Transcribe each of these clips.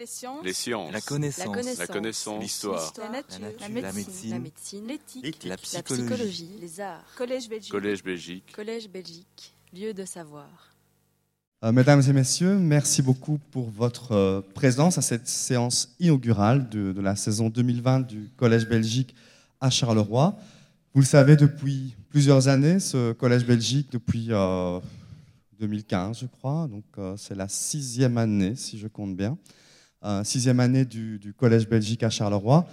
Les sciences. Les sciences. La connaissance. La connaissance. L'histoire. La nature. La La médecine. La médecine. L'éthique. La La psychologie. psychologie. Les arts. Collège Belgique. Collège Belgique. Collège Belgique. Lieu de savoir. Euh, Mesdames et messieurs, merci beaucoup pour votre euh, présence à cette séance inaugurale de, de la saison 2020 du Collège Belgique à Charleroi. Vous le savez, depuis plusieurs années, ce Collège Belgique, depuis euh, 2015, je crois, donc euh, c'est la sixième année, si je compte bien, Euh, sixième année du, Collège Belgique à Charleroi,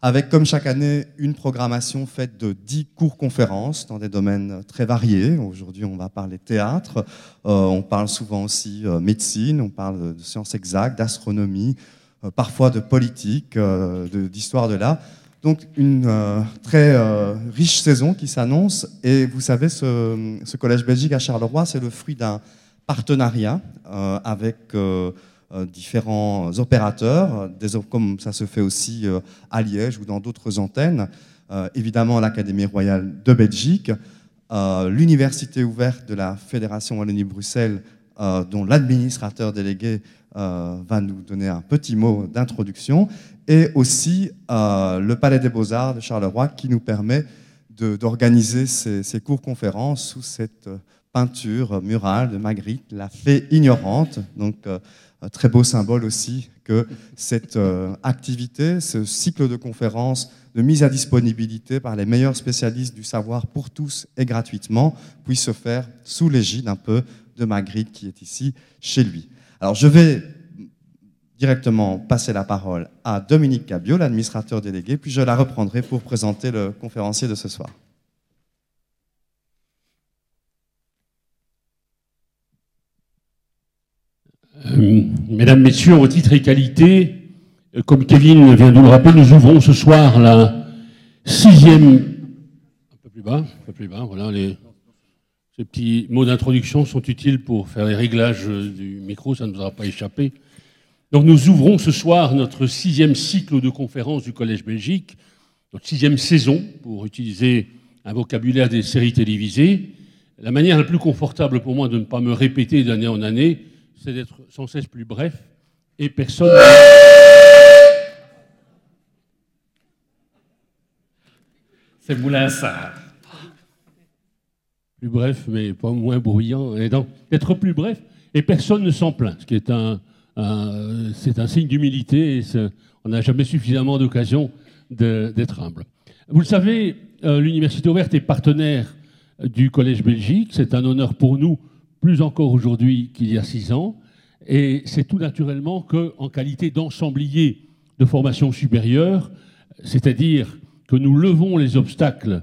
avec comme chaque année une programmation faite de dix cours-conférences dans des domaines très variés. Aujourd'hui, on va parler théâtre, euh, on parle souvent aussi euh, médecine, on parle de sciences exactes, d'astronomie, euh, parfois de politique, euh, d'histoire de l'art. Donc une euh, très euh, riche saison qui s'annonce. Et vous savez, ce, Collège Belgique à Charleroi, c'est le fruit d'un partenariat euh, avec euh, euh, différents opérateurs, euh, des op- comme ça se fait aussi euh, à Liège ou dans d'autres antennes. Euh, évidemment, l'Académie royale de Belgique, l'université ouverte de la Fédération Wallonie-Bruxelles, dont l'administrateur délégué va nous donner un petit mot d'introduction, et aussi le Palais des Beaux-Arts de Charleroi qui nous permet d'organiser ces, ces cours-conférences sous cette peinture murale de Magritte, la fée ignorante. Donc, très beau symbole aussi que cette euh, activité, ce cycle de conférences de mise à disponibilité par les meilleurs spécialistes du savoir pour tous et gratuitement puisse se faire sous l'égide un peu de Magritte qui est ici chez lui. Alors je vais directement passer la parole à Dominique Cabio, l'administrateur délégué, puis je la reprendrai pour présenter le conférencier de ce soir. Euh, Mesdames, Messieurs, en titre et qualité, euh, comme Kevin vient de nous le rappeler, nous ouvrons ce soir la sixième. Un peu plus bas, un peu plus bas, voilà. Ces petits mots d'introduction sont utiles pour faire les réglages euh, du micro, ça ne nous aura pas échappé. Donc nous ouvrons ce soir notre sixième cycle de conférences du Collège Belgique, notre sixième saison, pour utiliser un vocabulaire des séries télévisées. La manière la plus confortable pour moi de ne pas me répéter d'année en année, c'est d'être sans cesse plus bref et personne. C'est Moulin Sarr. Plus bref, mais pas moins bruyant. Et donc, d'être plus bref et personne ne s'en plaint, ce qui est un, un- c'est un signe d'humilité. On n'a jamais suffisamment d'occasion d'être humble. Vous le savez, euh, l'Université ouverte est partenaire du Collège Belgique. C'est un honneur pour nous, plus encore aujourd'hui qu'il y a six ans. Et c'est tout naturellement qu'en qualité d'ensemblier de formation supérieure, c'est-à-dire que nous levons les obstacles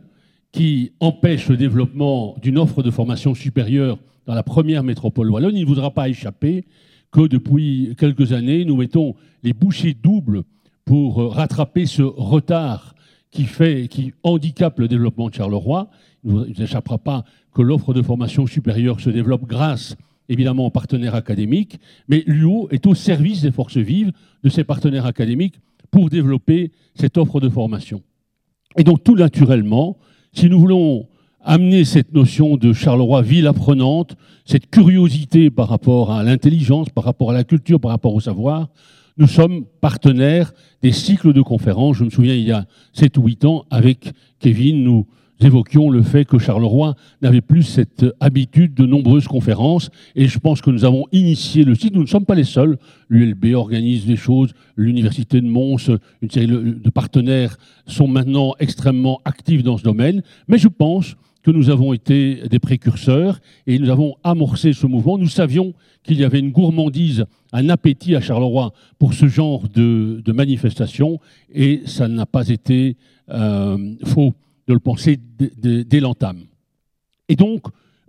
qui empêchent le développement d'une offre de formation supérieure dans la première métropole wallonne, il ne vous aura pas échappé que depuis quelques années, nous mettons les bouchées doubles pour rattraper ce retard qui, fait, qui handicape le développement de Charleroi. Il ne échappera pas que l'offre de formation supérieure se développe grâce évidemment aux partenaires académiques, mais l'UO est au service des forces vives de ces partenaires académiques pour développer cette offre de formation. Et donc tout naturellement, si nous voulons amener cette notion de Charleroi ville apprenante, cette curiosité par rapport à l'intelligence, par rapport à la culture, par rapport au savoir, nous sommes partenaires des cycles de conférences. Je me souviens, il y a 7 ou 8 ans, avec Kevin, nous évoquions le fait que Charleroi n'avait plus cette habitude de nombreuses conférences. Et je pense que nous avons initié le site. Nous ne sommes pas les seuls. L'ULB organise des choses, l'Université de Mons, une série de partenaires sont maintenant extrêmement actifs dans ce domaine. Mais je pense que nous avons été des précurseurs et nous avons amorcé ce mouvement. Nous savions qu'il y avait une gourmandise, un appétit à Charleroi pour ce genre de, manifestations et ça n'a pas été euh, faux de le penser dès- l'entame. Et donc,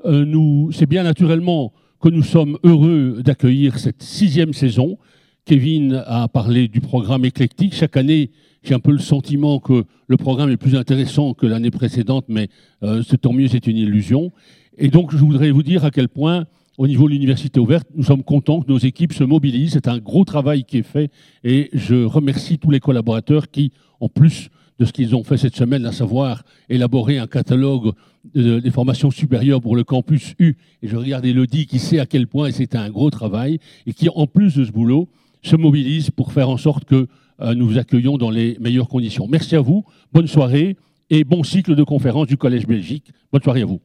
euh, nous, c'est bien naturellement que nous sommes heureux d'accueillir cette sixième saison. Kevin a parlé du programme éclectique. Chaque année, j'ai un peu le sentiment que le programme est plus intéressant que l'année précédente, mais euh, tant mieux, c'est une illusion. Et donc, je voudrais vous dire à quel point, au niveau de l'université ouverte, nous sommes contents que nos équipes se mobilisent. C'est un gros travail qui est fait et je remercie tous les collaborateurs qui, en plus de ce qu'ils ont fait cette semaine, à savoir élaborer un catalogue de- des formations supérieures pour le campus U. Et je regarde Elodie qui sait à quel point c'était un gros travail et qui, en plus de ce boulot, se mobilisent pour faire en sorte que euh, nous vous accueillons dans les meilleures conditions. Merci à vous, bonne soirée et bon cycle de conférences du Collège Belgique. Bonne soirée à vous.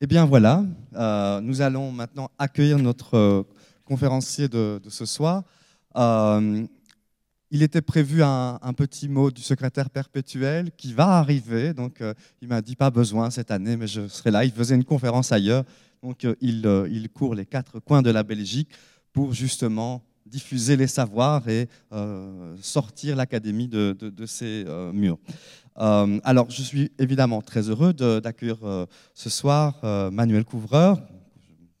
Eh bien voilà, euh, nous allons maintenant accueillir notre euh, conférencier de, ce soir. Euh, il était prévu un, petit mot du secrétaire perpétuel qui va arriver, donc euh, il m'a dit pas besoin cette année, mais je serai là. Il faisait une conférence ailleurs, donc euh, il, il, court les quatre coins de la Belgique pour justement diffuser les savoirs et sortir l'académie de, ses murs. Euh, alors, je suis évidemment très heureux d'accueillir euh, ce soir euh, Manuel Couvreur, que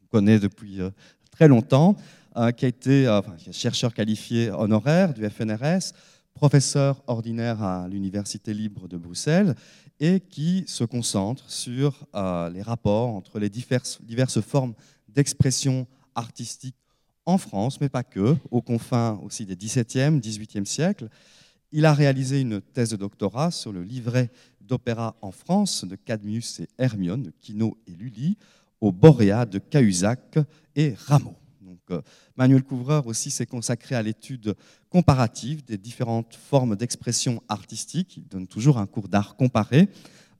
je connais depuis très longtemps, qui a été enfin, chercheur qualifié honoraire du FNRS, professeur ordinaire à l'Université libre de Bruxelles et qui se concentre sur les rapports entre les diverses, formes d'expression artistique en France, mais pas que, aux confins aussi des XVIIe, XVIIIe siècles. Il a réalisé une thèse de doctorat sur le livret d'opéra en France de Cadmius et Hermione, de Quinault et Lully, au Boréa de Cahuzac et Rameau. Donc, euh, Manuel Couvreur aussi s'est consacré à l'étude comparative des différentes formes d'expression artistique. Il donne toujours un cours d'art comparé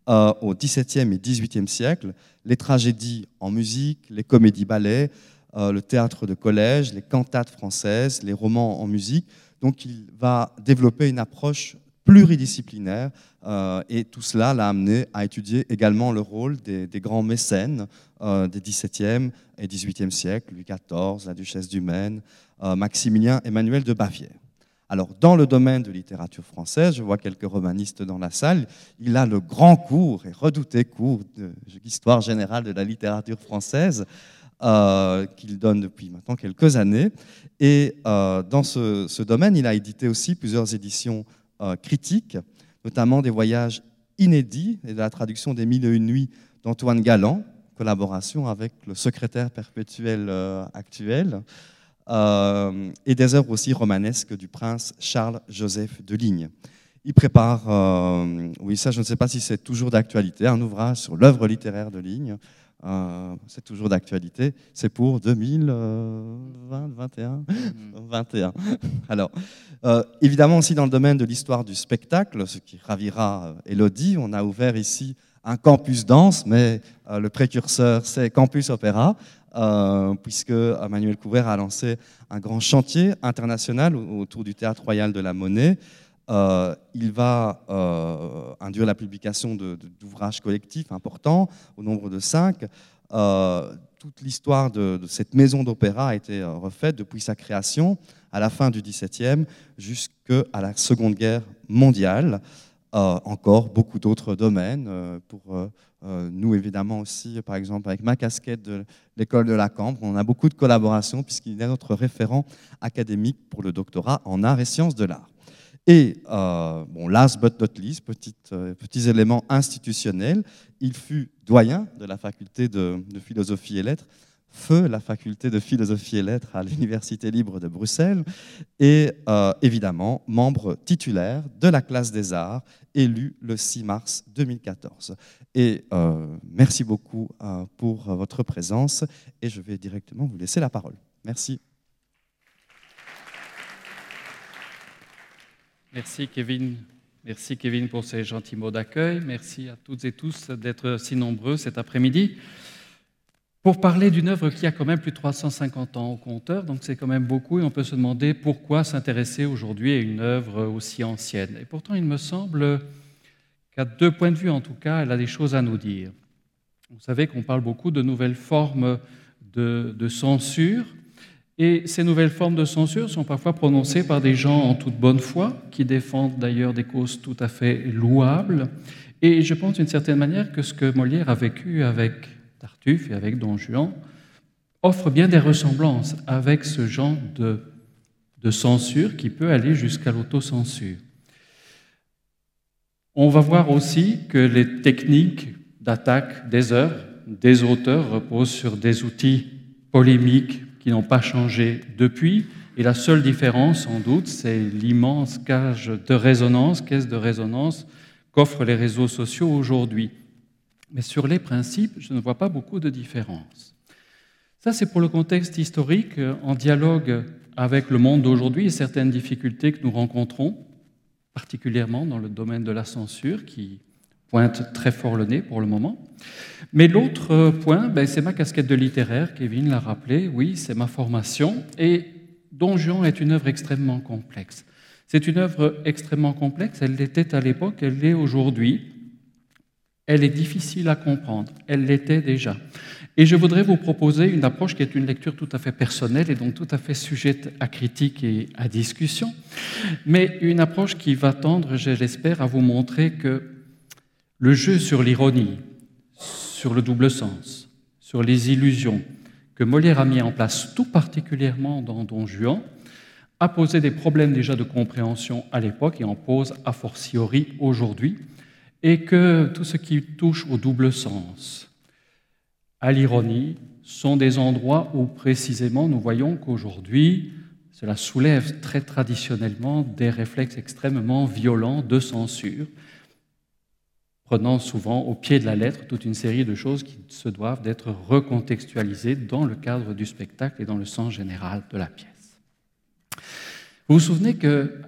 euh, au XVIIe et XVIIIe siècle, les tragédies en musique, les comédies-ballets, euh, le théâtre de collège, les cantates françaises, les romans en musique, donc il va développer une approche pluridisciplinaire euh, et tout cela l'a amené à étudier également le rôle des, grands mécènes euh, des XVIIe et XVIIIe siècles, Louis XIV, la duchesse du Maine, euh, Maximilien Emmanuel de Bavière. Alors, dans le domaine de littérature française, je vois quelques romanistes dans la salle, il a le grand cours et redouté cours d'histoire générale de la littérature française, euh, qu'il donne depuis maintenant quelques années. Et dans ce, domaine, il a édité aussi plusieurs éditions euh, critiques, notamment des voyages inédits et de la traduction des Mille et une nuits d'Antoine Galland, collaboration avec le secrétaire perpétuel euh, actuel, euh, et des œuvres aussi romanesques du prince Charles-Joseph de Ligne. Il prépare, oui, ça je ne sais pas si c'est toujours d'actualité, un ouvrage sur l'œuvre littéraire de Ligne, euh, c'est toujours d'actualité. C'est pour 2020, 21, 21. Alors, euh, évidemment aussi dans le domaine de l'histoire du spectacle, ce qui ravira Elodie, on a ouvert ici un campus danse, mais euh, le précurseur c'est Campus Opéra, euh, puisque Emmanuel Couvert a lancé un grand chantier international autour du Théâtre Royal de la Monnaie. Euh, il va euh, induire la publication d'ouvrages collectifs importants, au nombre de cinq. Euh, toute l'histoire de, cette maison d'opéra a été refaite depuis sa création à la fin du XVIIe jusqu'à la Seconde Guerre mondiale. Encore beaucoup d'autres domaines. Pour nous, évidemment, aussi, par exemple, avec ma casquette de l'école de la Cambre, on a beaucoup de collaborations puisqu'il est notre référent académique pour le doctorat en arts et sciences de l'art. Et, euh, bon, last but not least, euh, petits éléments institutionnels, il fut doyen de la faculté de, philosophie et lettres, feu la faculté de philosophie et lettres à l'Université libre de Bruxelles, et euh, évidemment membre titulaire de la classe des arts, élu le 6 mars 2014. Et euh, merci beaucoup pour votre présence, et je vais directement vous laisser la parole. Merci. Merci Kevin. Merci Kevin pour ces gentils mots d'accueil. Merci à toutes et tous d'être si nombreux cet après-midi pour parler d'une œuvre qui a quand même plus de 350 ans au compteur, donc c'est quand même beaucoup et on peut se demander pourquoi s'intéresser aujourd'hui à une œuvre aussi ancienne. Et pourtant, il me semble qu'à deux points de vue en tout cas, elle a des choses à nous dire. Vous savez qu'on parle beaucoup de nouvelles formes de, de censure et ces nouvelles formes de censure sont parfois prononcées par des gens en toute bonne foi, qui défendent d'ailleurs des causes tout à fait louables. Et je pense d'une certaine manière que ce que Molière a vécu avec Tartuffe et avec Don Juan offre bien des ressemblances avec ce genre de, censure qui peut aller jusqu'à l'autocensure. On va voir aussi que les techniques d'attaque des œuvres, des auteurs reposent sur des outils polémiques, qui n'ont pas changé depuis. Et la seule différence, sans doute, c'est l'immense cage de résonance, caisse de résonance qu'offrent les réseaux sociaux aujourd'hui. mais sur les principes, je ne vois pas beaucoup de différence. Ça, c'est pour le contexte historique, en dialogue avec le monde d'aujourd'hui et certaines difficultés que nous rencontrons, particulièrement dans le domaine de la censure, qui pointe très fort le nez pour le moment. Mais l'autre point, ben, c'est ma casquette de littéraire, Kevin l'a rappelé, oui, c'est ma formation, et Don Juan est une œuvre extrêmement complexe. C'est une œuvre extrêmement complexe, elle l'était à l'époque, elle l'est aujourd'hui. Elle est difficile à comprendre, elle l'était déjà. Et je voudrais vous proposer une approche qui est une lecture tout à fait personnelle et donc tout à fait sujette à critique et à discussion, mais une approche qui va tendre, je l'espère, à vous montrer que le jeu sur l'ironie, sur le double sens, sur les illusions que Molière a mis en place tout particulièrement dans Don Juan, a posé des problèmes déjà de compréhension à l'époque et en pose a fortiori aujourd'hui, et que tout ce qui touche au double sens, à l'ironie, sont des endroits où précisément nous voyons qu'aujourd'hui, cela soulève très traditionnellement des réflexes extrêmement violents de censure, prenant souvent au pied de la lettre toute une série de choses qui se doivent d'être recontextualisées dans le cadre du spectacle et dans le sens général de la pièce. Vous vous souvenez que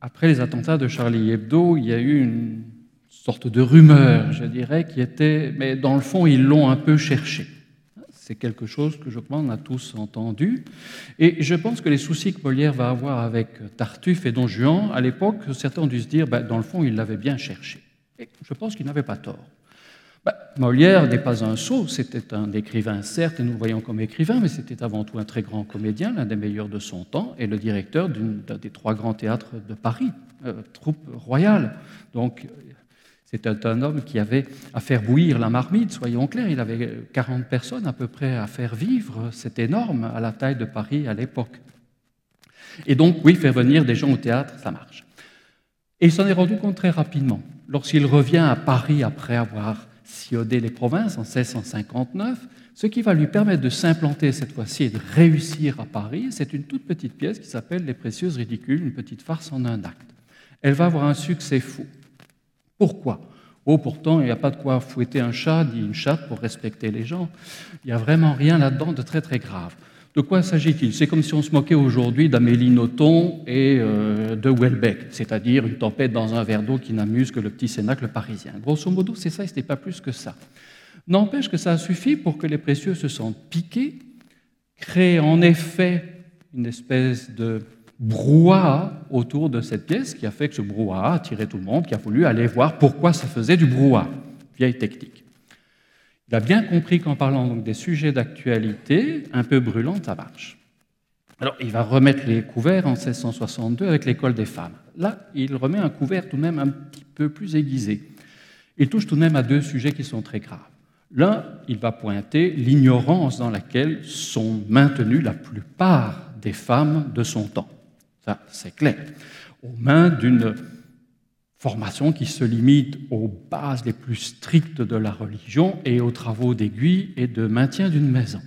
après les attentats de Charlie Hebdo, il y a eu une sorte de rumeur, je dirais, qui était, mais dans le fond, ils l'ont un peu cherché. C'est quelque chose que je crois on a tous entendu. Et je pense que les soucis que Molière va avoir avec Tartuffe et Don Juan, à l'époque, certains ont dû se dire, ben, dans le fond, il l'avait bien cherché. Je pense qu'il n'avait pas tort. Bah, Molière n'est pas un sot, c'était un écrivain, certes, et nous le voyons comme écrivain, mais c'était avant tout un très grand comédien, l'un des meilleurs de son temps, et le directeur d'un des trois grands théâtres de Paris, euh, troupe royale. Donc, c'était un homme qui avait à faire bouillir la marmite, soyons clairs, il avait 40 personnes à peu près à faire vivre, c'est énorme à la taille de Paris à l'époque. Et donc, oui, faire venir des gens au théâtre, ça marche. Et il s'en est rendu compte très rapidement. Lorsqu'il revient à Paris après avoir sillonner les provinces en 1659, ce qui va lui permettre de s'implanter cette fois-ci et de réussir à Paris. C'est une toute petite pièce qui s'appelle Les Précieuses Ridicules, une petite farce en un acte. Elle va avoir un succès fou. Pourquoi? Oh, pourtant, il n'y a pas de quoi fouetter un chat ni une chatte pour respecter les gens. Il n'y a vraiment rien là-dedans de très très grave. De quoi s'agit-il? C'est comme si on se moquait aujourd'hui d'Amélie Nothomb et euh, de Welbeck, c'est-à-dire une tempête dans un verre d'eau qui n'amuse que le petit cénacle parisien. Grosso modo, c'est ça, et ce n'est pas plus que ça. N'empêche que ça a suffi pour que les précieux se sentent piqués, créent en effet une espèce de brouhaha autour de cette pièce qui a fait que ce brouhaha a attiré tout le monde, qui a voulu aller voir pourquoi ça faisait du brouhaha. Vieille technique. Il a bien compris qu'en parlant des sujets d'actualité un peu brûlants, ça marche. Alors, il va remettre les couverts en 1662 avec l'école des femmes. Là, il remet un couvert tout de même un petit peu plus aiguisé. Il touche tout de même à deux sujets qui sont très graves. L'un, il va pointer l'ignorance dans laquelle sont maintenues la plupart des femmes de son temps. Ça, c'est clair. Aux mains d'une formation qui se limite aux bases les plus strictes de la religion et aux travaux d'aiguille et de maintien d'une maison.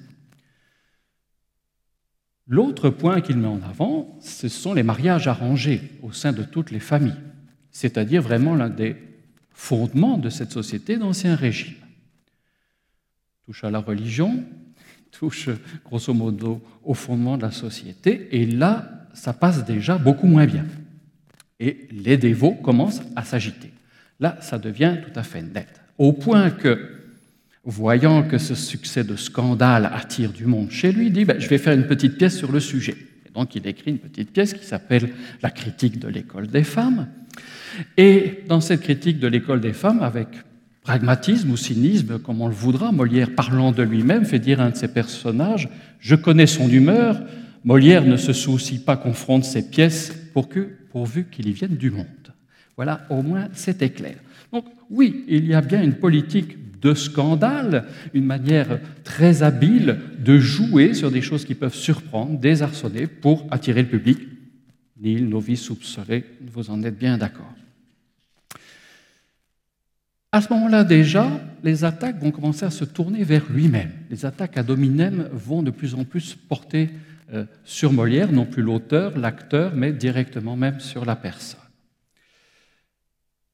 L'autre point qu'il met en avant, ce sont les mariages arrangés au sein de toutes les familles, c'est-à-dire vraiment l'un des fondements de cette société d'Ancien Régime. Touche à la religion, touche grosso modo au fondement de la société, et là, ça passe déjà beaucoup moins bien et les dévots commencent à s'agiter. Là, ça devient tout à fait net, au point que, voyant que ce succès de scandale attire du monde chez lui, il dit ben, Je vais faire une petite pièce sur le sujet. Et donc, il écrit une petite pièce qui s'appelle La critique de l'école des femmes. Et dans cette critique de l'école des femmes, avec pragmatisme ou cynisme, comme on le voudra, Molière, parlant de lui-même, fait dire à un de ses personnages Je connais son humeur. Molière ne se soucie pas qu'on fronde ses pièces pour que pourvu qu'il y vienne du monde. Voilà, au moins c'était clair. Donc oui, il y a bien une politique de scandale, une manière très habile de jouer sur des choses qui peuvent surprendre, désarçonner pour attirer le public. Nil novice soupçonné, vous en êtes bien d'accord. À ce moment-là déjà, les attaques vont commencer à se tourner vers lui-même. Les attaques à dominem vont de plus en plus porter euh, sur Molière, non plus l'auteur, l'acteur, mais directement même sur la personne.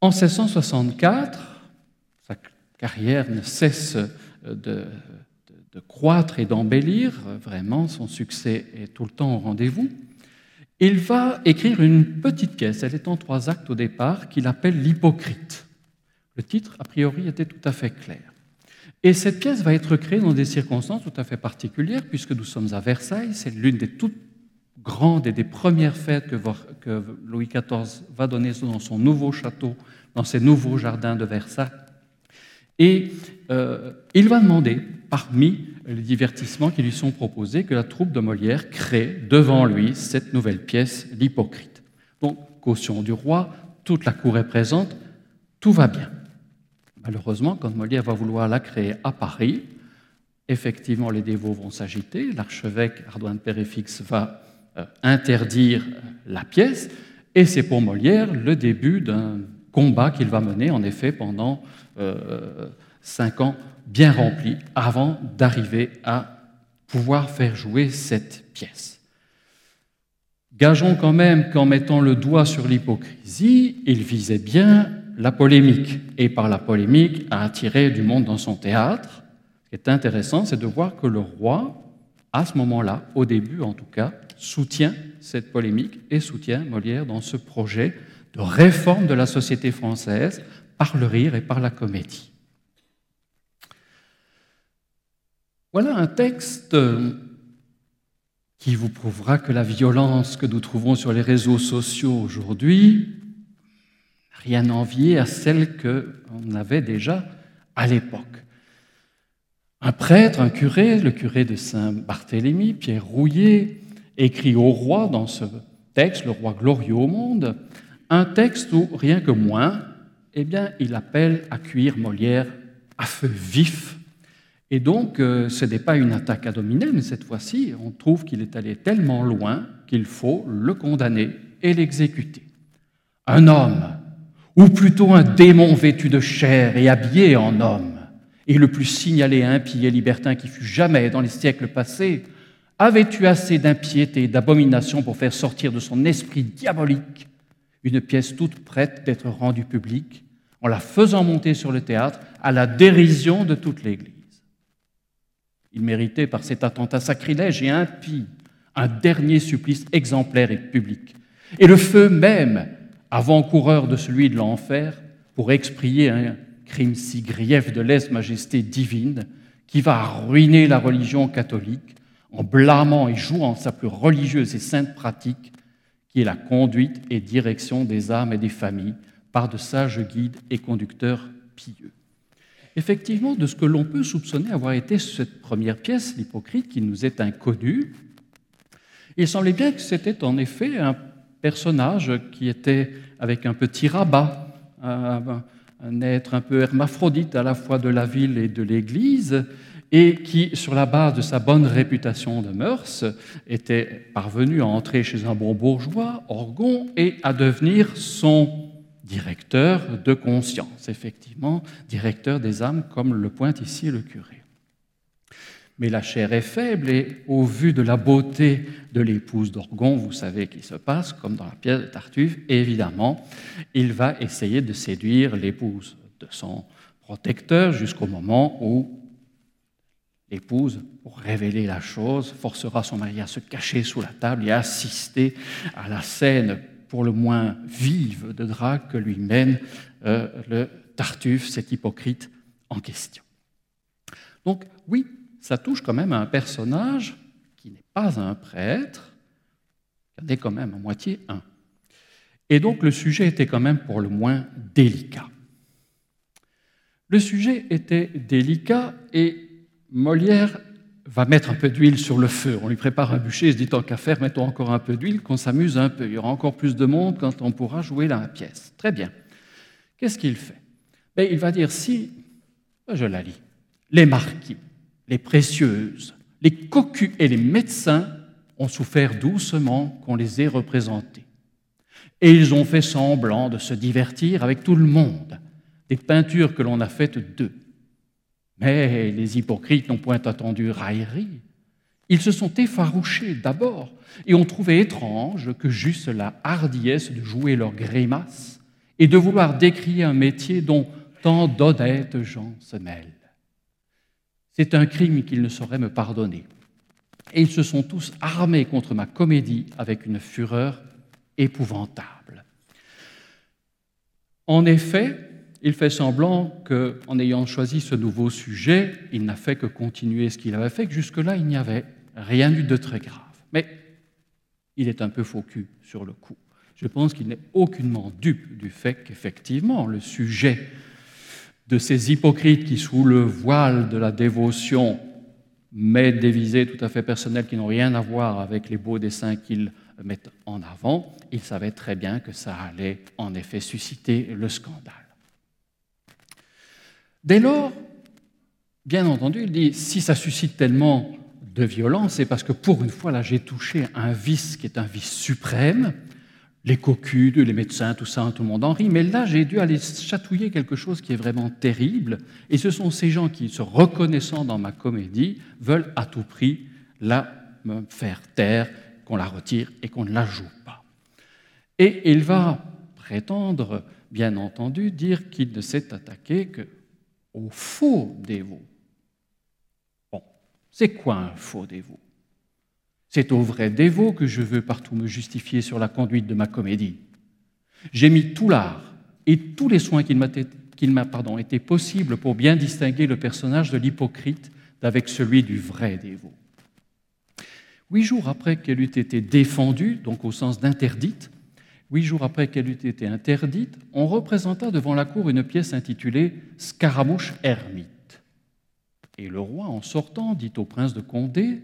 En 1664, ça carrière ne cesse de, de, de croître et d'embellir. Vraiment, son succès est tout le temps au rendez-vous. Il va écrire une petite pièce, elle est en trois actes au départ, qu'il appelle L'Hypocrite. Le titre, a priori, était tout à fait clair. Et cette pièce va être créée dans des circonstances tout à fait particulières, puisque nous sommes à Versailles, c'est l'une des toutes grandes et des premières fêtes que, Louis XIV va donner dans son nouveau château, dans ses nouveaux jardins de Versailles. Et euh, il va demander, parmi les divertissements qui lui sont proposés, que la troupe de Molière crée devant lui cette nouvelle pièce, L'Hypocrite. Donc, caution du roi, toute la cour est présente, tout va bien. Malheureusement, quand Molière va vouloir la créer à Paris, effectivement, les dévots vont s'agiter, l'archevêque Ardouin de Péréfix va euh, interdire la pièce, et c'est pour Molière le début d'un combat qu'il va mener, en effet, pendant euh, cinq ans bien remplis, avant d'arriver à pouvoir faire jouer cette pièce. Gageons quand même qu'en mettant le doigt sur l'hypocrisie, il visait bien la polémique, et par la polémique à attirer du monde dans son théâtre. Ce qui est intéressant, c'est de voir que le roi, à ce moment-là, au début en tout cas, soutient cette polémique et soutient Molière dans ce projet de réforme de la société française par le rire et par la comédie. Voilà un texte qui vous prouvera que la violence que nous trouvons sur les réseaux sociaux aujourd'hui rien envier à celle qu'on avait déjà à l'époque. Un prêtre, un curé, le curé de Saint-Barthélemy, Pierre Rouillet, écrit au roi dans ce texte, le roi glorieux au monde, un texte où, rien que moins, eh bien, il appelle à cuire Molière à feu vif. Et donc, euh, ce n'est pas une attaque à mais cette fois-ci, on trouve qu'il est allé tellement loin qu'il faut le condamner et l'exécuter. Un homme ou plutôt un démon vêtu de chair et habillé en homme, et le plus signalé impie et libertin qui fut jamais dans les siècles passés, avait eu assez d'impiété et d'abomination pour faire sortir de son esprit diabolique une pièce toute prête d'être rendue publique, en la faisant monter sur le théâtre à la dérision de toute l'Église? Il méritait par cet attentat sacrilège et impie un dernier supplice exemplaire et public. Et le feu même avant-coureur de celui de l'enfer, pour exprimer un crime si grief de lèse-majesté divine qui va ruiner la religion catholique en blâmant et jouant sa plus religieuse et sainte pratique, qui est la conduite et direction des âmes et des familles par de sages guides et conducteurs pieux. Effectivement, de ce que l'on peut soupçonner avoir été cette première pièce, l'hypocrite, qui nous est inconnue, il semblait bien que c'était en effet un personnage qui était avec un petit rabat, un, être un peu hermaphrodite à la fois de la ville et de l'Église, et qui, sur la base de sa bonne réputation de mœurs, était parvenu à entrer chez un bon bourgeois, Orgon, et à devenir son directeur de conscience, effectivement, directeur des âmes, comme le pointe ici le curé. Mais la chair est faible et au vu de la beauté de l'épouse d'Orgon, vous savez qu'il se passe, comme dans la pièce de Tartuffe, évidemment, il va essayer de séduire l'épouse de son protecteur jusqu'au moment où l'épouse, pour révéler la chose, forcera son mari à se cacher sous la table et à assister à la scène pour le moins vive de drague que lui mène euh, le Tartuffe, cet hypocrite en question. Donc oui, ça touche quand même à un personnage qui n'est pas un prêtre, est quand même à moitié un. Et donc le sujet était quand même pour le moins délicat. Le sujet était délicat et Molière va mettre un peu d'huile sur le feu. On lui prépare un bûcher, il se dit tant qu'à faire, mettons encore un peu d'huile, qu'on s'amuse un peu. Il y aura encore plus de monde quand on pourra jouer la pièce. Très bien. Qu'est-ce qu'il fait? Ben, Il va dire si, je la lis, les marquis, les précieuses, les cocus et les médecins ont souffert doucement qu'on les ait représentés. Et ils ont fait semblant de se divertir avec tout le monde, des peintures que l'on a faites d'eux. Mais les hypocrites n'ont point attendu raillerie. Ils se sont effarouchés d'abord et ont trouvé étrange que juste la hardiesse de jouer leurs grimaces et de vouloir décrier un métier dont tant d'honnêtes gens se mêlent. C'est un crime qu'ils ne sauraient me pardonner. Et ils se sont tous armés contre ma comédie avec une fureur épouvantable. En effet, il fait semblant qu'en ayant choisi ce nouveau sujet, il n'a fait que continuer ce qu'il avait fait, que jusque-là, il n'y avait rien eu de très grave. Mais il est un peu faux sur le coup. Je pense qu'il n'est aucunement dupe du fait qu'effectivement, le sujet de ces hypocrites qui, sous le voile de la dévotion, mettent des visées tout à fait personnelles qui n'ont rien à voir avec les beaux dessins qu'ils mettent en avant, il savait très bien que ça allait en effet susciter le scandale. Dès lors, bien entendu, il dit, si ça suscite tellement de violence, c'est parce que pour une fois, là, j'ai touché un vice qui est un vice suprême, les cocudes, les médecins, tout ça, tout le monde en rit, mais là j'ai dû aller chatouiller quelque chose qui est vraiment terrible, et ce sont ces gens qui, se reconnaissant dans ma comédie, veulent à tout prix la me faire taire, qu'on la retire et qu'on ne la joue pas. Et il va prétendre, bien entendu, dire qu'il ne s'est attaqué qu'au faux dévot. Bon, c'est quoi un faux dévot c'est au vrai dévot que je veux partout me justifier sur la conduite de ma comédie. J'ai mis tout l'art et tous les soins qu'il m'a été possible pour bien distinguer le personnage de l'hypocrite d'avec celui du vrai dévot. Huit jours après qu'elle eût été défendue, donc au sens d'interdite, huit jours après qu'elle eût été interdite, on représenta devant la cour une pièce intitulée Scaramouche ermite. Et le roi, en sortant, dit au prince de Condé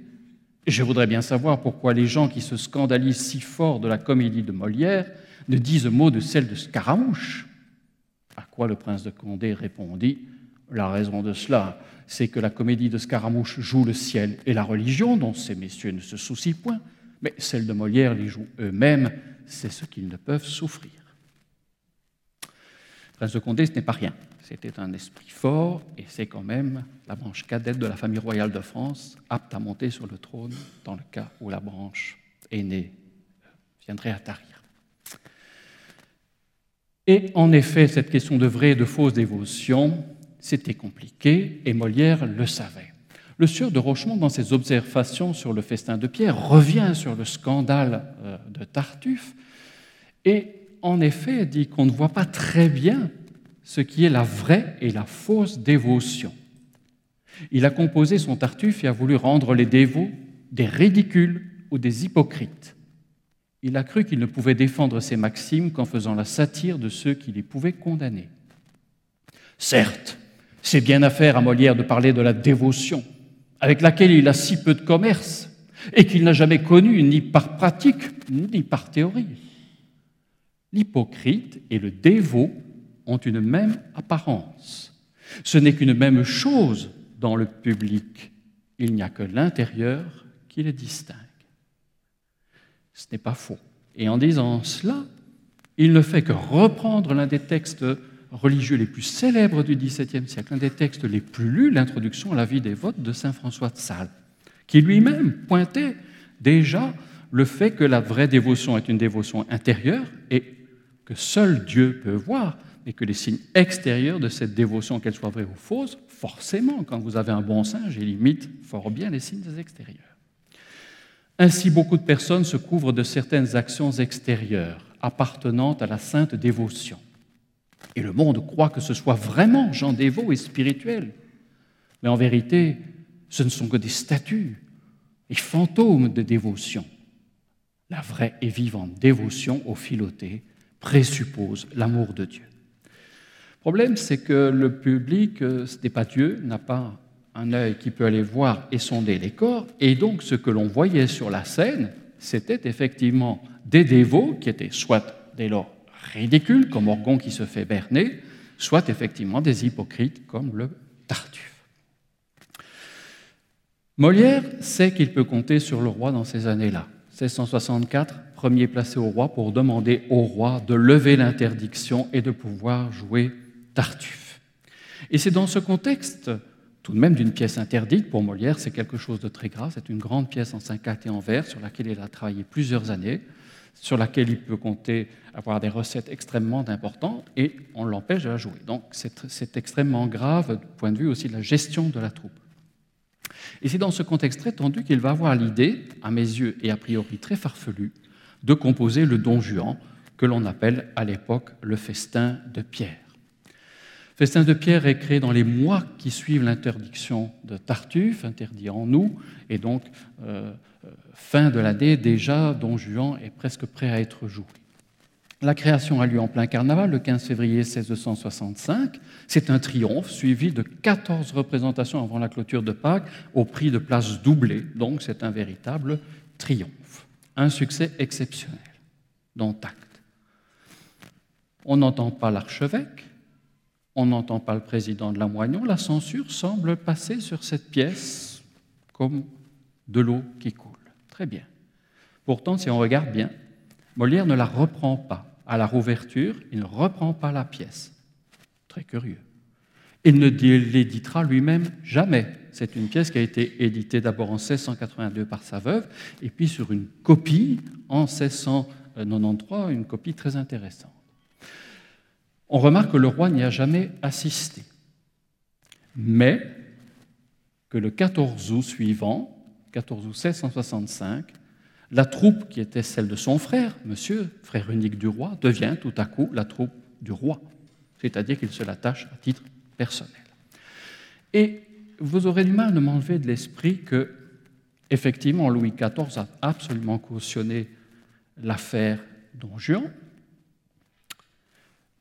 je voudrais bien savoir pourquoi les gens qui se scandalisent si fort de la comédie de Molière ne disent mot de celle de Scaramouche. À quoi le prince de Condé répondit La raison de cela, c'est que la comédie de Scaramouche joue le ciel et la religion, dont ces messieurs ne se soucient point, mais celle de Molière les joue eux-mêmes, c'est ce qu'ils ne peuvent souffrir. Le prince de Condé, ce n'est pas rien. C'était un esprit fort et c'est quand même la branche cadette de la famille royale de France, apte à monter sur le trône dans le cas où la branche aînée viendrait à tarir. Et en effet, cette question de vraie et de fausse dévotion, c'était compliqué et Molière le savait. Le sieur de Rochemont, dans ses observations sur le festin de Pierre, revient sur le scandale euh, de Tartuffe et en effet dit qu'on ne voit pas très bien ce qui est la vraie et la fausse dévotion. Il a composé son Tartuffe et a voulu rendre les dévots des ridicules ou des hypocrites. Il a cru qu'il ne pouvait défendre ses maximes qu'en faisant la satire de ceux qui les pouvaient condamner. Certes, c'est bien affaire à Molière de parler de la dévotion, avec laquelle il a si peu de commerce, et qu'il n'a jamais connue ni par pratique ni par théorie. L'hypocrite et le dévot ont une même apparence. Ce n'est qu'une même chose dans le public. Il n'y a que l'intérieur qui les distingue. Ce n'est pas faux. Et en disant cela, il ne fait que reprendre l'un des textes religieux les plus célèbres du XVIIe siècle, l'un des textes les plus lus, l'introduction à la vie des votes de Saint François de Sales, qui lui-même pointait déjà le fait que la vraie dévotion est une dévotion intérieure et que seul Dieu peut voir, et que les signes extérieurs de cette dévotion, qu'elle soit vraie ou fausse, forcément, quand vous avez un bon singe, il imite fort bien les signes extérieurs. Ainsi, beaucoup de personnes se couvrent de certaines actions extérieures appartenant à la sainte dévotion. Et le monde croit que ce soit vraiment gens dévots et spirituels. Mais en vérité, ce ne sont que des statues et fantômes de dévotion. La vraie et vivante dévotion au filoté présuppose l'amour de Dieu. Le problème, c'est que le public, euh, ce n'est pas Dieu, n'a pas un œil qui peut aller voir et sonder les corps, et donc ce que l'on voyait sur la scène, c'était effectivement des dévots qui étaient soit dès lors ridicules, comme Orgon qui se fait berner, soit effectivement des hypocrites comme le Tartuffe. Molière sait qu'il peut compter sur le roi dans ces années-là. 1664, premier placé au roi pour demander au roi de lever l'interdiction et de pouvoir jouer Tartuffe. Et c'est dans ce contexte, tout de même d'une pièce interdite, pour Molière, c'est quelque chose de très grave, c'est une grande pièce en cinq actes et en vers sur laquelle il a travaillé plusieurs années. sur laquelle il peut compter avoir des recettes extrêmement importantes et on l'empêche de la jouer. Donc c'est extrêmement grave du point de vue aussi de la gestion de la troupe. Et c'est dans ce contexte très tendu qu'il va avoir l'idée, à mes yeux et a priori très farfelue, de composer le Don Juan, que l'on appelle à l'époque le festin de Pierre. Festin de Pierre est créé dans les mois qui suivent l'interdiction de Tartuffe, interdit en nous, et donc euh, euh, fin de l'année déjà, Don Juan est presque prêt à être joué. La création a lieu en plein carnaval le 15 février 1665. C'est un triomphe suivi de 14 représentations avant la clôture de Pâques au prix de places doublées. Donc c'est un véritable triomphe. Un succès exceptionnel, dont acte. On n'entend pas l'archevêque, on n'entend pas le président de la Moignon. La censure semble passer sur cette pièce comme de l'eau qui coule. Très bien. Pourtant, si on regarde bien, Molière ne la reprend pas à la rouverture, il ne reprend pas la pièce. Très curieux. Il ne l'éditera lui-même jamais. C'est une pièce qui a été éditée d'abord en 1682 par sa veuve, et puis sur une copie en 1693, une copie très intéressante. On remarque que le roi n'y a jamais assisté, mais que le 14 août suivant, 14 août 1665, la troupe qui était celle de son frère, monsieur, frère unique du roi, devient tout à coup la troupe du roi, c'est-à-dire qu'il se l'attache à titre personnel. Et vous aurez du mal de m'enlever de l'esprit que, effectivement, Louis XIV a absolument cautionné l'affaire Don Juan.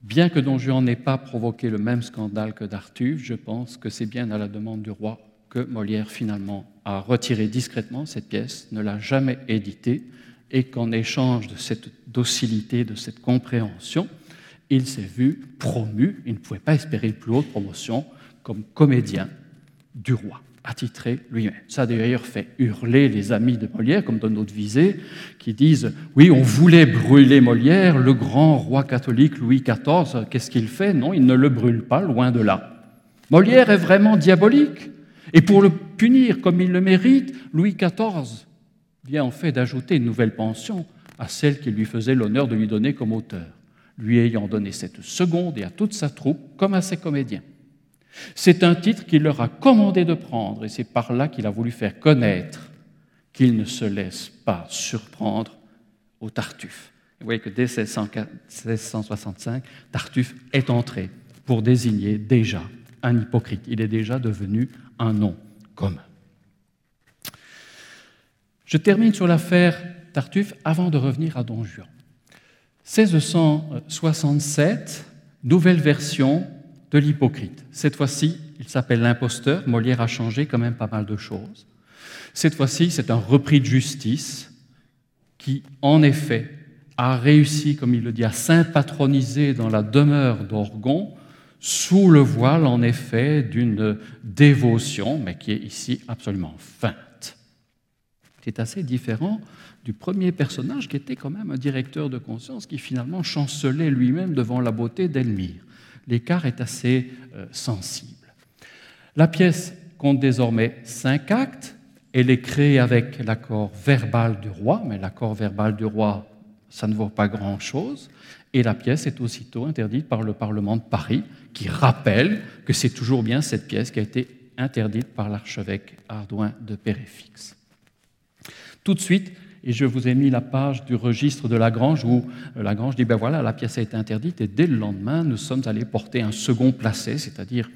Bien que Don Juan n'ait pas provoqué le même scandale que Dartuffe, je pense que c'est bien à la demande du roi que Molière finalement a retiré discrètement cette pièce, ne l'a jamais éditée, et qu'en échange de cette docilité, de cette compréhension, il s'est vu promu, il ne pouvait pas espérer plus haute promotion, comme comédien du roi, attitré lui-même. Ça a d'ailleurs fait hurler les amis de Molière, comme dans notre visée, qui disent Oui, on voulait brûler Molière, le grand roi catholique Louis XIV, qu'est-ce qu'il fait? Non, il ne le brûle pas, loin de là. Molière est vraiment diabolique. Et pour le punir comme il le mérite, Louis XIV vient en fait d'ajouter une nouvelle pension à celle qu'il lui faisait l'honneur de lui donner comme auteur, lui ayant donné cette seconde et à toute sa troupe comme à ses comédiens. C'est un titre qu'il leur a commandé de prendre et c'est par là qu'il a voulu faire connaître qu'il ne se laisse pas surprendre au Tartuffe. Vous voyez que dès 1665, Tartuffe est entré pour désigner déjà un hypocrite. Il est déjà devenu un nom commun. Je termine sur l'affaire Tartuffe avant de revenir à Don Juan. 1667, nouvelle version de l'hypocrite. Cette fois-ci, il s'appelle l'imposteur. Molière a changé quand même pas mal de choses. Cette fois-ci, c'est un repris de justice qui, en effet, a réussi, comme il le dit, à s'impatroniser dans la demeure d'Orgon sous le voile, en effet, d'une dévotion, mais qui est ici absolument feinte. C'est assez différent du premier personnage qui était quand même un directeur de conscience qui finalement chancelait lui-même devant la beauté d'Elmire. L'écart est assez euh, sensible. La pièce compte désormais cinq actes. Elle est créée avec l'accord verbal du roi, mais l'accord verbal du roi, ça ne vaut pas grand-chose. Et la pièce est aussitôt interdite par le Parlement de Paris, qui rappelle que c'est toujours bien cette pièce qui a été interdite par l'archevêque Ardouin de Péréfixe. Tout de suite, et je vous ai mis la page du registre de Lagrange où euh, Lagrange dit ben voilà, la pièce a été interdite et dès le lendemain, nous sommes allés porter un second placé, c'est-à-dire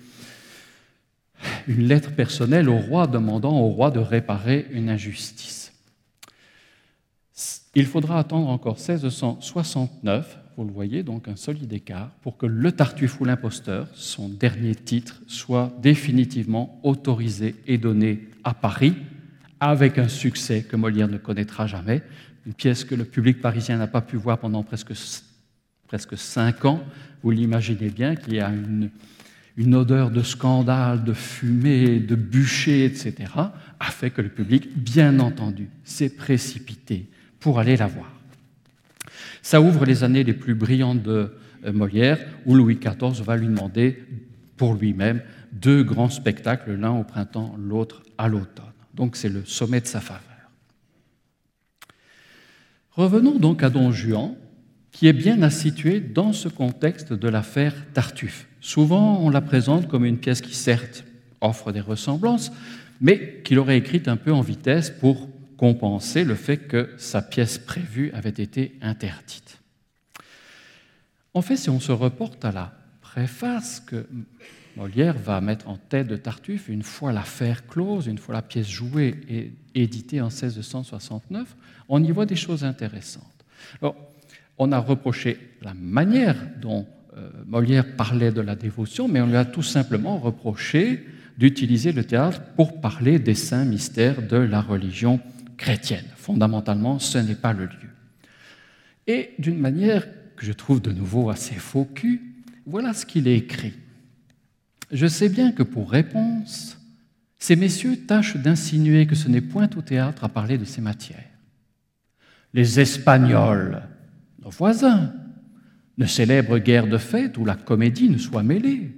une lettre personnelle au roi demandant au roi de réparer une injustice. Il faudra attendre encore 1669 vous le voyez, donc un solide écart, pour que Le Tartuffe ou l'imposteur, son dernier titre, soit définitivement autorisé et donné à Paris, avec un succès que Molière ne connaîtra jamais, une pièce que le public parisien n'a pas pu voir pendant presque, cinq ans. Vous l'imaginez bien qu'il y a une, une odeur de scandale, de fumée, de bûcher, etc., a fait que le public, bien entendu, s'est précipité pour aller la voir. Ça ouvre les années les plus brillantes de euh, Molière, où Louis XIV va lui demander pour lui-même deux grands spectacles, l'un au printemps, l'autre à l'automne. Donc c'est le sommet de sa faveur. Revenons donc à Don Juan, qui est bien à situer dans ce contexte de l'affaire Tartuffe. Souvent, on la présente comme une pièce qui, certes, offre des ressemblances, mais qu'il aurait écrite un peu en vitesse pour compenser le fait que sa pièce prévue avait été interdite. En fait, si on se reporte à la préface que Molière va mettre en tête de Tartuffe, une fois l'affaire close, une fois la pièce jouée et éditée en 1669, on y voit des choses intéressantes. On a reproché la manière dont euh, Molière parlait de la dévotion, mais on lui a tout simplement reproché d'utiliser le théâtre pour parler des saints mystères de la religion chrétienne. Fondamentalement, ce n'est pas le lieu. Et d'une manière que je trouve de nouveau assez faux cul, voilà ce qu'il écrit. Je sais bien que pour réponse, ces messieurs tâchent d'insinuer que ce n'est point au théâtre à parler de ces matières. Les Espagnols, nos voisins, ne célèbrent guère de fête où la comédie ne soit mêlée.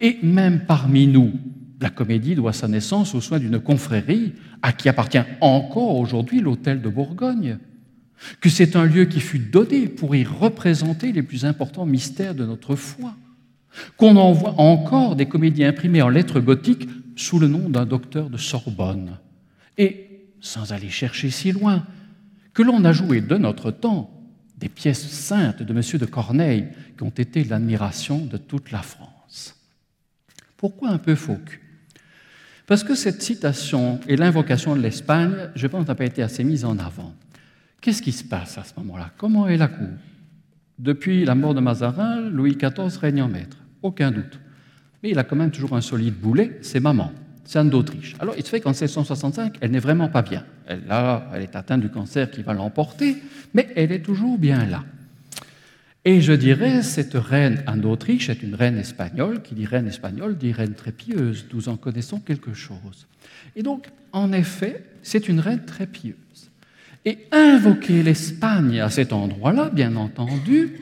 Et même parmi nous, la comédie doit sa naissance aux soins d'une confrérie à qui appartient encore aujourd'hui l'hôtel de Bourgogne, que c'est un lieu qui fut donné pour y représenter les plus importants mystères de notre foi, qu'on en voit encore des comédies imprimées en lettres gothiques sous le nom d'un docteur de Sorbonne, et, sans aller chercher si loin, que l'on a joué de notre temps des pièces saintes de M. de Corneille qui ont été l'admiration de toute la France. Pourquoi un peu faux Parce que cette citation et l'invocation de l'Espagne, je pense, n'a pas été assez mise en avant. Qu'est-ce qui se passe à ce moment-là? Comment est la cour? Depuis la mort de Mazarin, Louis XIV règne en maître, aucun doute. Mais il a quand même toujours un solide boulet, c'est maman, c'est Anne d'Autriche. Alors il se fait qu'en 1665, elle n'est vraiment pas bien. Elle, là, elle est atteinte du cancer qui va l'emporter, mais elle est toujours bien là. Et je dirais, cette reine Anne d'Autriche est une reine espagnole, qui dit reine espagnole dit reine très pieuse, nous en connaissons quelque chose. Et donc, en effet, c'est une reine très pieuse. Et invoquer l'Espagne à cet endroit-là, bien entendu,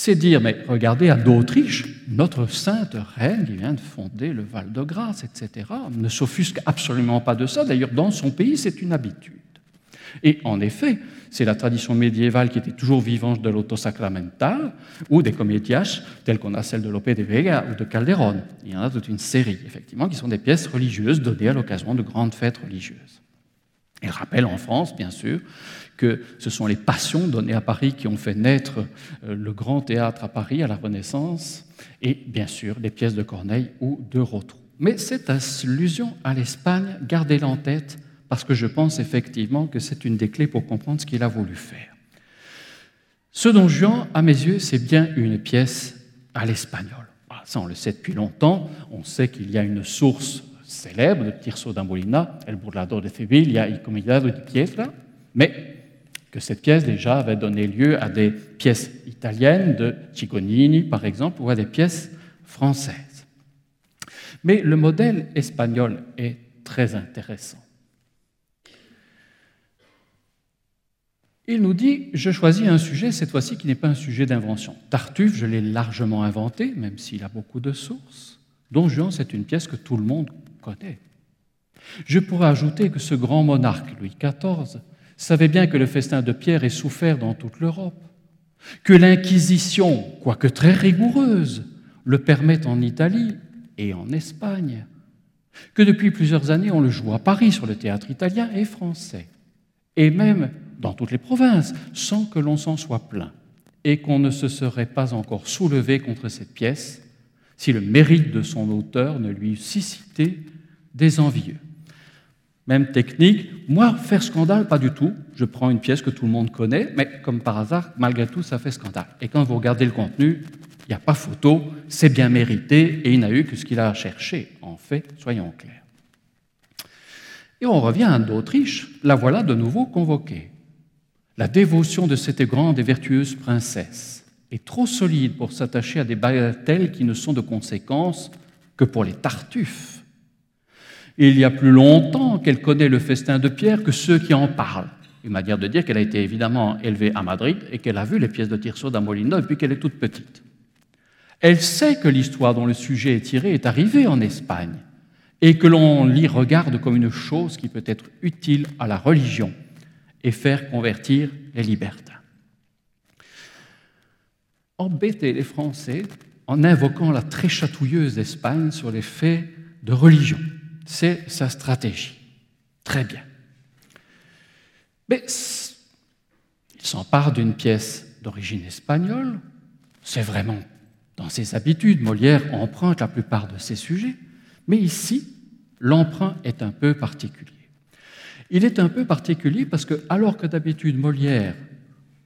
c'est dire, mais regardez, Anne d'Autriche, notre sainte reine qui vient de fonder le Val-de-Grâce, etc., ne s'offusque absolument pas de ça. D'ailleurs, dans son pays, c'est une habitude. Et en effet, c'est la tradition médiévale qui était toujours vivante de l'auto sacramental ou des comédias telles qu'on a celle de Lope de Vega ou de Calderón. Il y en a toute une série, effectivement, qui sont des pièces religieuses données à l'occasion de grandes fêtes religieuses. Il rappelle en France, bien sûr, que ce sont les passions données à Paris qui ont fait naître euh, le grand théâtre à Paris à la Renaissance, et bien sûr les pièces de Corneille ou de Rotrou. Mais cette allusion à l'Espagne, gardez-la en tête, parce que je pense effectivement que c'est une des clés pour comprendre ce qu'il a voulu faire. Ce Don Juan, à mes yeux, c'est bien une pièce à l'espagnol. Ah, ça, on le sait depuis longtemps. On sait qu'il y a une source célèbre de Tirso d'Ambolina, El Burlador de Sevilla y Comidado de Piedra, mais que cette pièce déjà avait donné lieu à des pièces italiennes de Cicognini, par exemple, ou à des pièces françaises. Mais le modèle espagnol est très intéressant. Il nous dit, je choisis un sujet, cette fois-ci, qui n'est pas un sujet d'invention. Tartuffe, je l'ai largement inventé, même s'il a beaucoup de sources. Don Juan, c'est une pièce que tout le monde connaît. Je pourrais ajouter que ce grand monarque, Louis XIV, savait bien que le festin de Pierre est souffert dans toute l'Europe, que l'Inquisition, quoique très rigoureuse, le permet en Italie et en Espagne, que depuis plusieurs années on le joue à Paris sur le théâtre italien et français, et même dans toutes les provinces, sans que l'on s'en soit plaint, et qu'on ne se serait pas encore soulevé contre cette pièce si le mérite de son auteur ne lui suscité des envieux. Même technique, moi, faire scandale, pas du tout. Je prends une pièce que tout le monde connaît, mais comme par hasard, malgré tout, ça fait scandale. Et quand vous regardez le contenu, il n'y a pas photo, c'est bien mérité, et il n'a eu que ce qu'il a cherché. En fait, soyons clairs. Et on revient à d'Autriche, la voilà de nouveau convoquée. La dévotion de cette grande et vertueuse princesse est trop solide pour s'attacher à des bagatelles qui ne sont de conséquence que pour les tartuffes. Il y a plus longtemps qu'elle connaît le festin de Pierre que ceux qui en parlent. Une manière de dire qu'elle a été évidemment élevée à Madrid et qu'elle a vu les pièces de Tirso da Molina depuis qu'elle est toute petite. Elle sait que l'histoire dont le sujet est tiré est arrivée en Espagne et que l'on l'y regarde comme une chose qui peut être utile à la religion et faire convertir les libertins. Embêter les Français en invoquant la très chatouilleuse Espagne sur les faits de religion. C'est sa stratégie. Très bien. Mais il s'empare d'une pièce d'origine espagnole, c'est vraiment dans ses habitudes. Molière emprunte la plupart de ses sujets, mais ici, l'emprunt est un peu particulier. Il est un peu particulier parce que, alors que d'habitude Molière,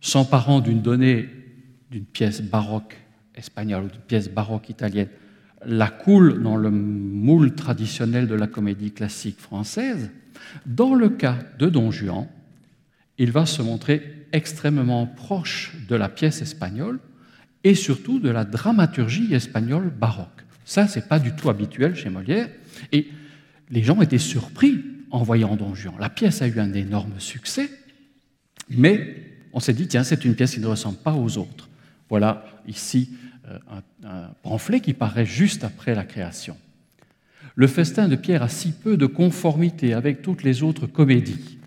s'emparant d'une donnée d'une pièce baroque espagnole ou d'une pièce baroque italienne, la coule dans le moule traditionnel de la comédie classique française, dans le cas de Don Juan, il va se montrer extrêmement proche de la pièce espagnole et surtout de la dramaturgie espagnole baroque. Ça, c'est pas du tout habituel chez Molière. Et les gens étaient surpris en voyant Don Juan. La pièce a eu un énorme succès, mais on s'est dit, tiens, c'est une pièce qui ne ressemble pas aux autres. Voilà ici euh, un, pamphlet qui paraît juste après la création. Le festin de Pierre a si peu de conformité avec toutes les autres comédies.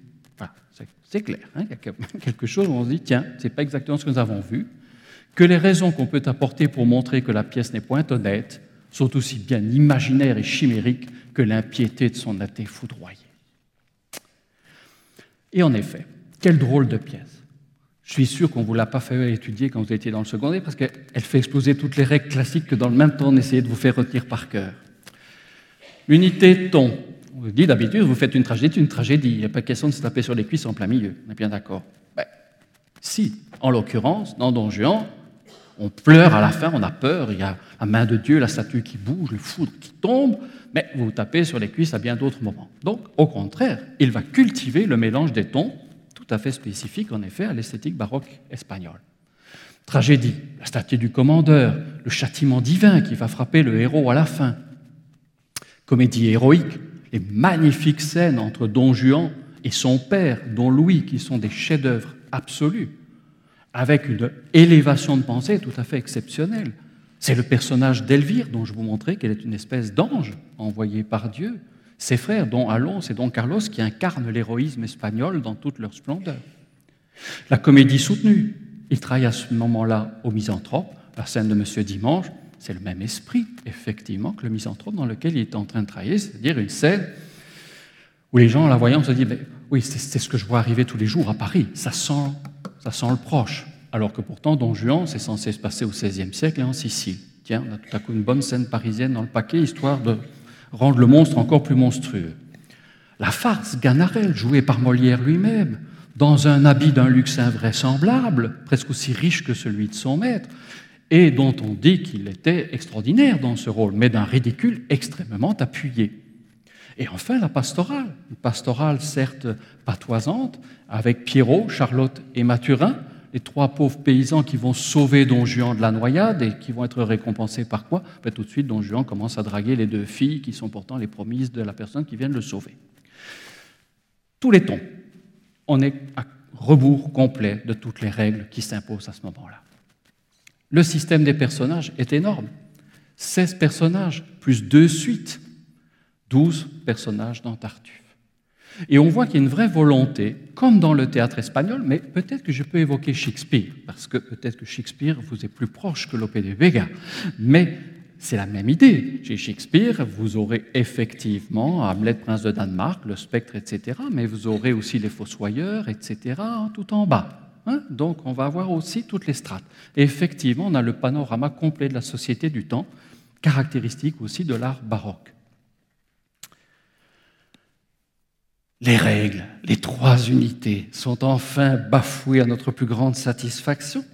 c'est clair, hein, il y a quelque chose où on se dit, tiens, ce n'est pas exactement ce que nous avons vu, que les raisons qu'on peut apporter pour montrer que la pièce n'est point honnête sont aussi bien imaginaires et chimériques que l'impiété de son athée foudroyé. Et en effet, quelle drôle de pièce. Je suis sûr qu'on ne vous l'a pas fait étudier quand vous étiez dans le secondaire parce qu'elle fait exploser toutes les règles classiques que dans le même temps on essayait de vous faire retenir par cœur. L'unité ton. On vous dit d'habitude, vous faites une tragédie, une tragédie. Il n'y a pas question de se taper sur les cuisses en plein milieu. On est bien d'accord. Ben, si, en l'occurrence, dans Don Juan, on pleure à la fin, on a peur, il y a la main de Dieu, la statue qui bouge, le foudre qui tombe, mais vous vous tapez sur les cuisses à bien d'autres moments. Donc, au contraire, il va cultiver le mélange des tons, tout à fait spécifique en effet à l'esthétique baroque espagnole. Tragédie, la statue du commandeur, le châtiment divin qui va frapper le héros à la fin. Comédie héroïque, les magnifiques scènes entre Don Juan et son père, Don Louis, qui sont des chefs-d'œuvre absolus avec une élévation de pensée tout à fait exceptionnelle. C'est le personnage d'Elvire dont je vous montrais qu'elle est une espèce d'ange envoyé par Dieu. Ses frères, dont Alonso et dont Carlos, qui incarnent l'héroïsme espagnol dans toute leur splendeur. La comédie soutenue. Il travaille à ce moment-là au misanthrope. La scène de Monsieur Dimanche, c'est le même esprit, effectivement, que le misanthrope dans lequel il est en train de travailler, c'est-à-dire une scène où les gens, en la voyant, se disent Oui, c'est ce que je vois arriver tous les jours à Paris. Ça sent ça sent le proche. Alors que pourtant, Don Juan, c'est censé se passer au XVIe siècle et en Sicile. Tiens, on a tout à coup une bonne scène parisienne dans le paquet, histoire de rendre le monstre encore plus monstrueux. La farce Ganarelle, jouée par Molière lui-même, dans un habit d'un luxe invraisemblable, presque aussi riche que celui de son maître, et dont on dit qu'il était extraordinaire dans ce rôle, mais d'un ridicule extrêmement appuyé. Et enfin, la pastorale, une pastorale certes patoisante, avec Pierrot, Charlotte et Mathurin, les trois pauvres paysans qui vont sauver Don Juan de la noyade et qui vont être récompensés par quoi? Ben, Tout de suite, Don Juan commence à draguer les deux filles qui sont pourtant les promises de la personne qui vient le sauver. Tous les tons. On est à rebours complet de toutes les règles qui s'imposent à ce moment-là. Le système des personnages est énorme. 16 personnages, plus deux suites, 12 personnages dans Tartuffe. Et on voit qu'il y a une vraie volonté, comme dans le théâtre espagnol, mais peut-être que je peux évoquer Shakespeare, parce que peut-être que Shakespeare vous est plus proche que Lope de Vega. Mais c'est la même idée. Chez Shakespeare, vous aurez effectivement Hamlet, prince de Danemark, le spectre, etc., mais vous aurez aussi les fossoyeurs, etc., tout en bas. Hein. Donc on va avoir aussi toutes les strates. Et effectivement, on a le panorama complet de la société du temps, caractéristique aussi de l'art baroque. Les règles, les trois unités sont enfin bafouées à notre plus grande satisfaction,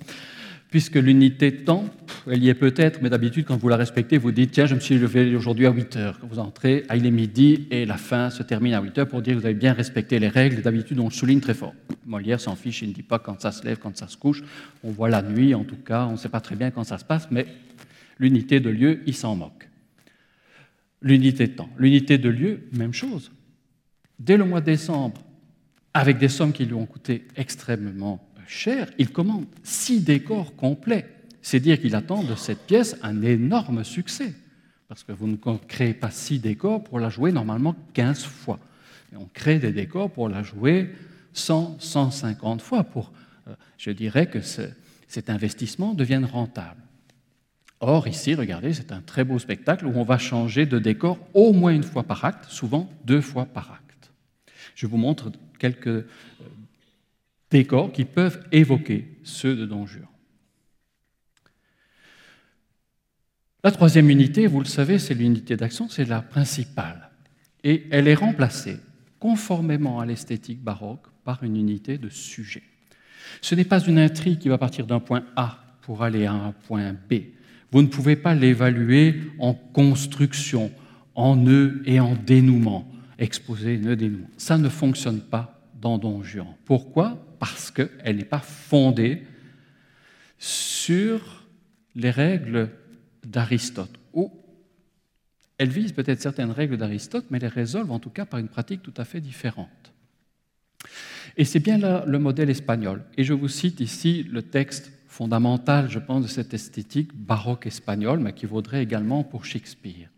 puisque l'unité temps, elle y est peut-être, mais d'habitude, quand vous la respectez, vous dites Tiens, je me suis levé aujourd'hui à 8 heures. Quand vous entrez, il est midi et la fin se termine à 8 heures pour dire que vous avez bien respecté les règles. D'habitude, on le souligne très fort. Molière s'en fiche, il ne dit pas quand ça se lève, quand ça se couche. On voit la nuit, en tout cas, on ne sait pas très bien quand ça se passe, mais l'unité de lieu, il s'en moque. L'unité de temps. L'unité de lieu, même chose dès le mois de décembre, avec des sommes qui lui ont coûté extrêmement cher, il commande six décors complets. C'est dire qu'il attend de cette pièce un énorme succès. Parce que vous ne créez pas six décors pour la jouer normalement 15 fois. on crée des décors pour la jouer 100, 150 fois pour, euh, je dirais, que cet investissement devienne rentable. Or, ici, regardez, c'est un très beau spectacle où on va changer de décor au moins une fois par acte, souvent deux fois par acte. Je vous montre quelques euh, décors qui peuvent évoquer ceux de Don Juan. La troisième unité, vous le savez, c'est l'unité d'action, c'est la principale. Et elle est remplacée, conformément à l'esthétique baroque, par une unité de sujet. Ce n'est pas une intrigue qui va partir d'un point A pour aller à un point B. Vous ne pouvez pas l'évaluer en construction, en nœud et en dénouement, exposé nœud dénouement. Ça ne fonctionne pas dans Don Juan. Pourquoi? Parce qu'elle n'est pas fondée sur les règles d'Aristote. Ou elle vise peut-être certaines règles d'Aristote, mais les résolve en tout cas par une pratique tout à fait différente. Et c'est bien là le modèle espagnol. Et je vous cite ici le texte fondamental, je pense, de cette esthétique baroque espagnole, mais qui vaudrait également pour Shakespeare.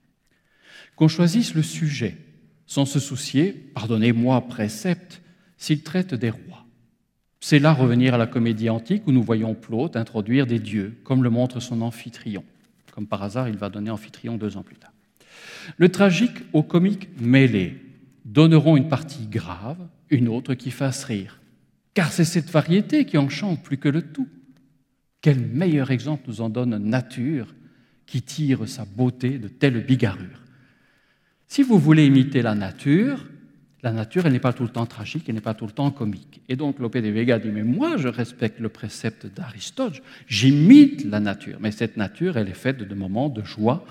Qu'on choisisse le sujet, sans se soucier, pardonnez-moi, précepte, s'il traite des rois. C'est là revenir à la comédie antique où nous voyons Plaute introduire des dieux, comme le montre son amphitryon. Comme par hasard, il va donner Amphitryon deux ans plus tard. Le tragique au comique mêlé donneront une partie grave, une autre qui fasse rire. Car c'est cette variété qui enchante plus que le tout. Quel meilleur exemple nous en donne nature qui tire sa beauté de telles bigarrures. Si vous voulez imiter la nature, la nature, elle n'est pas tout le temps tragique, elle n'est pas tout le temps comique. Et donc Lope de Vega dit, mais moi, je respecte le précepte d'Aristote, j'imite la nature. Mais cette nature, elle est faite de moments de joie,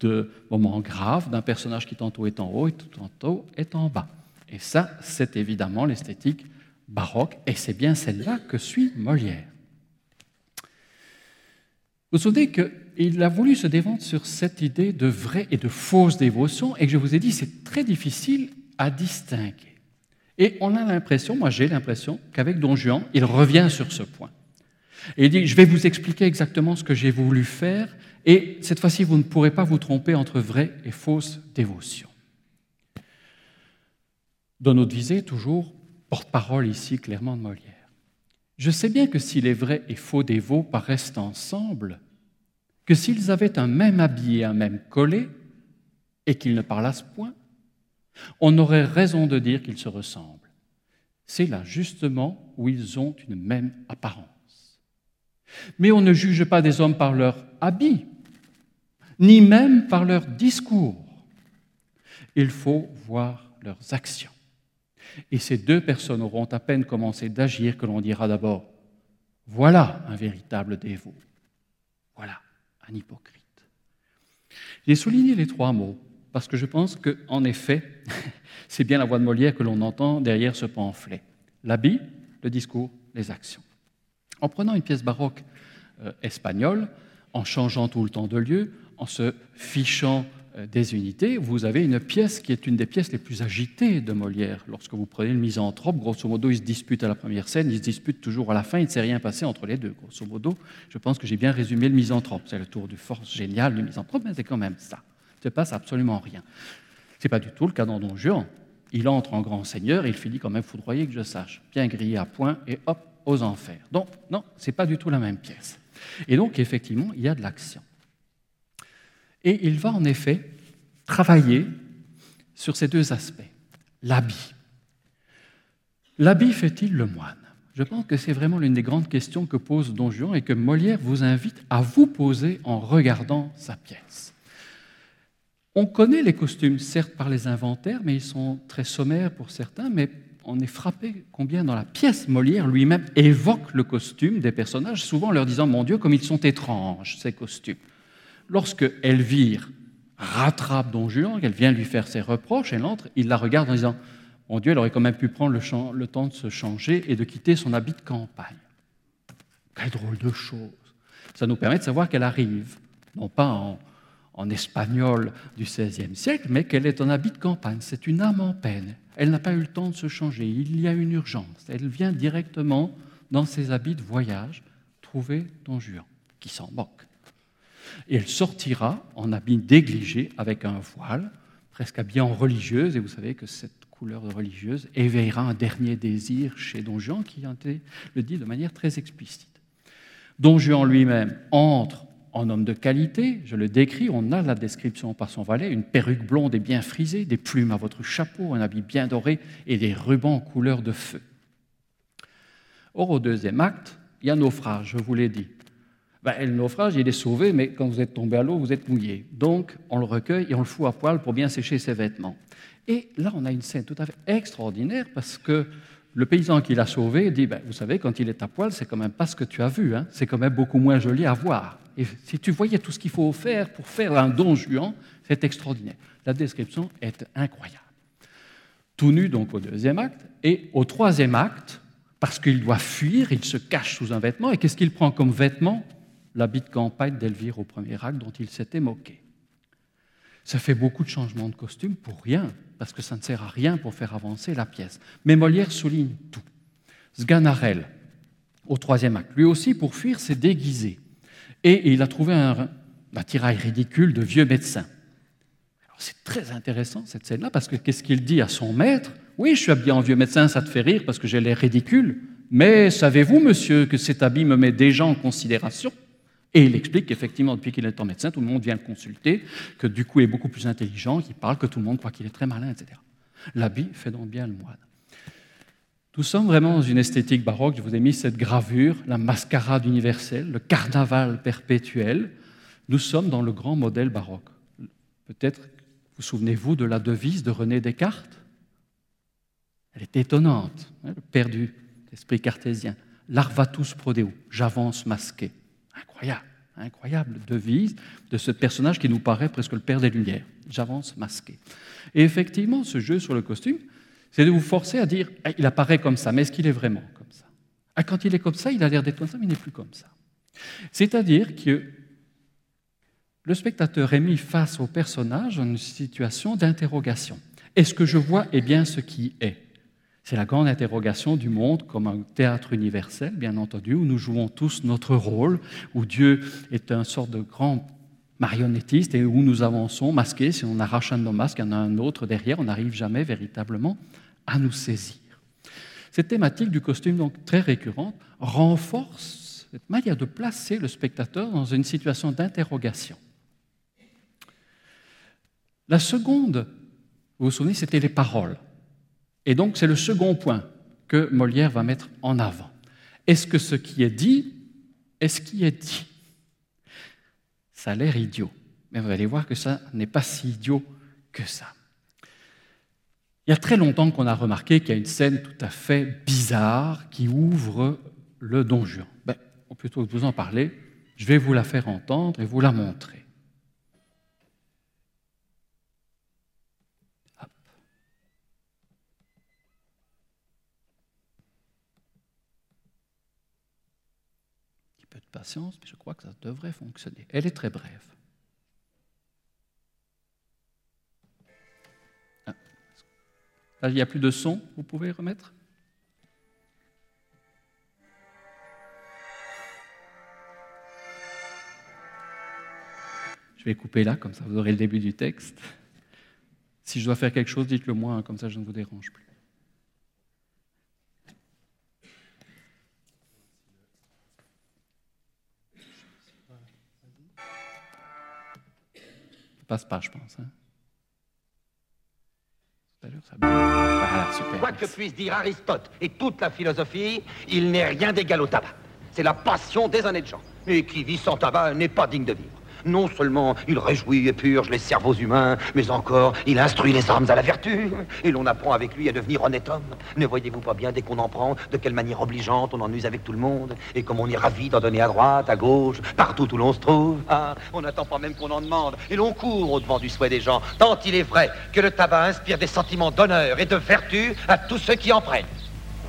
de moments graves, d'un personnage qui tantôt est en haut et tantôt est en bas. Et ça, c'est évidemment l'esthétique baroque, et c'est bien celle-là que suit Molière. Vous savez qu'il a voulu se défendre sur cette idée de vraie et de fausse dévotion, et que je vous ai dit, c'est très difficile à distinguer. Et on a l'impression, moi j'ai l'impression, qu'avec Don Juan, il revient sur ce point. Et il dit, je vais vous expliquer exactement ce que j'ai voulu faire, et cette fois-ci, vous ne pourrez pas vous tromper entre vraie et fausse dévotion. Don visée, toujours porte-parole ici clairement de Molière. Je sais bien que si les vrais et faux dévots paraissent ensemble, que s'ils avaient un même habit et un même collet, et qu'ils ne parlassent point, on aurait raison de dire qu'ils se ressemblent. C'est là justement où ils ont une même apparence. Mais on ne juge pas des hommes par leur habit, ni même par leur discours. Il faut voir leurs actions. Et ces deux personnes auront à peine commencé d'agir que l'on dira d'abord, voilà un véritable dévot, voilà un hypocrite. J'ai souligné les trois mots parce que je pense qu'en effet, c'est bien la voix de Molière que l'on entend derrière ce pamphlet. L'habit, le discours, les actions. En prenant une pièce baroque euh, espagnole, en changeant tout le temps de lieu, en se fichant des unités, vous avez une pièce qui est une des pièces les plus agitées de Molière. Lorsque vous prenez le misanthrope, grosso modo, il se dispute à la première scène, il se dispute toujours à la fin, il ne s'est rien passé entre les deux. Grosso modo, je pense que j'ai bien résumé le misanthrope. C'est le tour de force génial du misanthrope, mais c'est quand même ça ne se passe absolument rien. Ce n'est pas du tout le cas dans Don Juan. Il entre en grand seigneur et il finit quand même foudroyé que je sache, bien grillé à point et hop, aux enfers. Donc, non, ce n'est pas du tout la même pièce. Et donc, effectivement, il y a de l'action. Et il va en effet travailler sur ces deux aspects. L'habit. L'habit fait-il le moine? Je pense que c'est vraiment l'une des grandes questions que pose Don Juan et que Molière vous invite à vous poser en regardant sa pièce. On connaît les costumes, certes par les inventaires, mais ils sont très sommaires pour certains, mais on est frappé combien dans la pièce Molière lui-même évoque le costume des personnages, souvent leur disant Mon Dieu, comme ils sont étranges, ces costumes. Lorsque Elvire rattrape Don Juan, qu'elle vient lui faire ses reproches, elle entre, il la regarde en disant Mon Dieu, elle aurait quand même pu prendre le, temps de se changer et de quitter son habit de campagne. Quelle drôle de chose. Ça nous permet de savoir qu'elle arrive, non pas en, en espagnol du XVIe siècle, mais qu'elle est en habit de campagne. C'est une âme en peine. Elle n'a pas eu le temps de se changer. Il y a une urgence. Elle vient directement dans ses habits de voyage trouver Don Juan, qui s'en moque. Et elle sortira en habit négligé avec un voile, presque habillée en religieuse. Et vous savez que cette couleur religieuse, éveillera un dernier désir chez Don Juan, qui le dit de manière très explicite. Don Juan lui-même entre en homme de qualité, je le décris, on a la description par son valet, une perruque blonde et bien frisée, des plumes à votre chapeau, un habit bien doré et des rubans couleur de feu. Or, au deuxième acte, il y a naufrage, je vous l'ai dit. Ben, le naufrage, il est sauvé, mais quand vous êtes tombé à l'eau, vous êtes mouillé. Donc, on le recueille et on le fout à poil pour bien sécher ses vêtements. Et là, on a une scène tout à fait extraordinaire parce que le paysan qui l'a sauvé dit ben, Vous savez, quand il est à poil, c'est quand même pas ce que tu as vu, hein. c'est quand même beaucoup moins joli à voir. Et si tu voyais tout ce qu'il faut faire pour faire un don juan, c'est extraordinaire. La description est incroyable. Tout nu, donc, au deuxième acte. Et au troisième acte, parce qu'il doit fuir, il se cache sous un vêtement. Et qu'est-ce qu'il prend comme vêtement? L'habit de campagne d'Elvire au premier acte dont il s'était moqué. Ça fait beaucoup de changements de costume pour rien, parce que ça ne sert à rien pour faire avancer la pièce. Mais Molière souligne tout. Sganarelle, au troisième acte, lui aussi, pour fuir, s'est déguisé. Et il a trouvé un, attirail ridicule de vieux médecin. C'est très intéressant cette scène-là, parce que qu'est-ce qu'il dit à son maître? Oui, je suis habillé en vieux médecin, ça te fait rire parce que j'ai l'air ridicule, mais savez-vous, monsieur, que cet habit me met déjà en considération? Et il explique qu'effectivement, depuis qu'il est en médecin, tout le monde vient le consulter, que du coup, il est beaucoup plus intelligent, qu'il parle, que tout le monde croit qu'il est très malin, etc. L'habit fait donc bien le moine. Nous sommes vraiment dans une esthétique baroque. Je vous ai mis cette gravure, la mascarade universelle, le carnaval perpétuel. Nous sommes dans le grand modèle baroque. Peut-être vous souvenez-vous de la devise de René Descartes? Elle est étonnante, hein, le cartésien. Larvatus prodeo, j'avance masqué. Incroyable, incroyable devise de ce personnage qui nous paraît presque le père des Lumières. J'avance masqué. Et effectivement, ce jeu sur le costume, c'est de vous forcer à dire ah, il apparaît comme ça, mais est-ce qu'il est vraiment comme ça? Ah, Quand il est comme ça, il a l'air d'être comme ça, mais il n'est plus comme ça. C'est-à-dire que le spectateur est mis face au personnage dans une situation d'interrogation. Est-ce que je vois est bien ce qui est? C'est la grande interrogation du monde comme un théâtre universel, bien entendu, où nous jouons tous notre rôle, où Dieu est un sorte de grand marionnettiste et où nous avançons masqués. Si on arrache un de nos masques, il y en a un autre derrière, on n'arrive jamais véritablement à nous saisir. Cette thématique du costume, donc très récurrente, renforce cette manière de placer le spectateur dans une situation d'interrogation. La seconde, vous vous souvenez, c'était les paroles. Et donc c'est le second point que Molière va mettre en avant. Est-ce que ce qui est dit est ce qui est dit Ça a l'air idiot, mais vous allez voir que ça n'est pas si idiot que ça. Il y a très longtemps qu'on a remarqué qu'il y a une scène tout à fait bizarre qui ouvre le Don Juan. Ben, plutôt que de vous en parler, je vais vous la faire entendre et vous la montrer. Un petit peu de patience, mais je crois que ça devrait fonctionner. Elle est très brève. il n'y a plus de son, vous pouvez remettre? Je vais couper là, comme ça vous aurez le début du texte. Si je dois faire quelque chose, dites-le moi, hein, comme ça je ne vous dérange plus. Ça passe pas, je pense. Hein. Quoi que puisse dire Aristote et toute la philosophie, il n'est rien d'égal au tabac. C'est la passion des honnêtes gens. Et qui vit sans tabac n'est pas digne de vivre. Non seulement il réjouit et purge les cerveaux humains, mais encore il instruit les hommes à la vertu. Et l'on apprend avec lui à devenir honnête homme. Ne voyez-vous pas bien, dès qu'on en prend, de quelle manière obligeante on en use avec tout le monde? Et comme on est ravi d'en donner à droite, à gauche, partout où l'on se trouve. Ah, on n'attend pas même qu'on en demande. Et l'on court au-devant du souhait des gens, tant il est vrai que le tabac inspire des sentiments d'honneur et de vertu à tous ceux qui en prennent.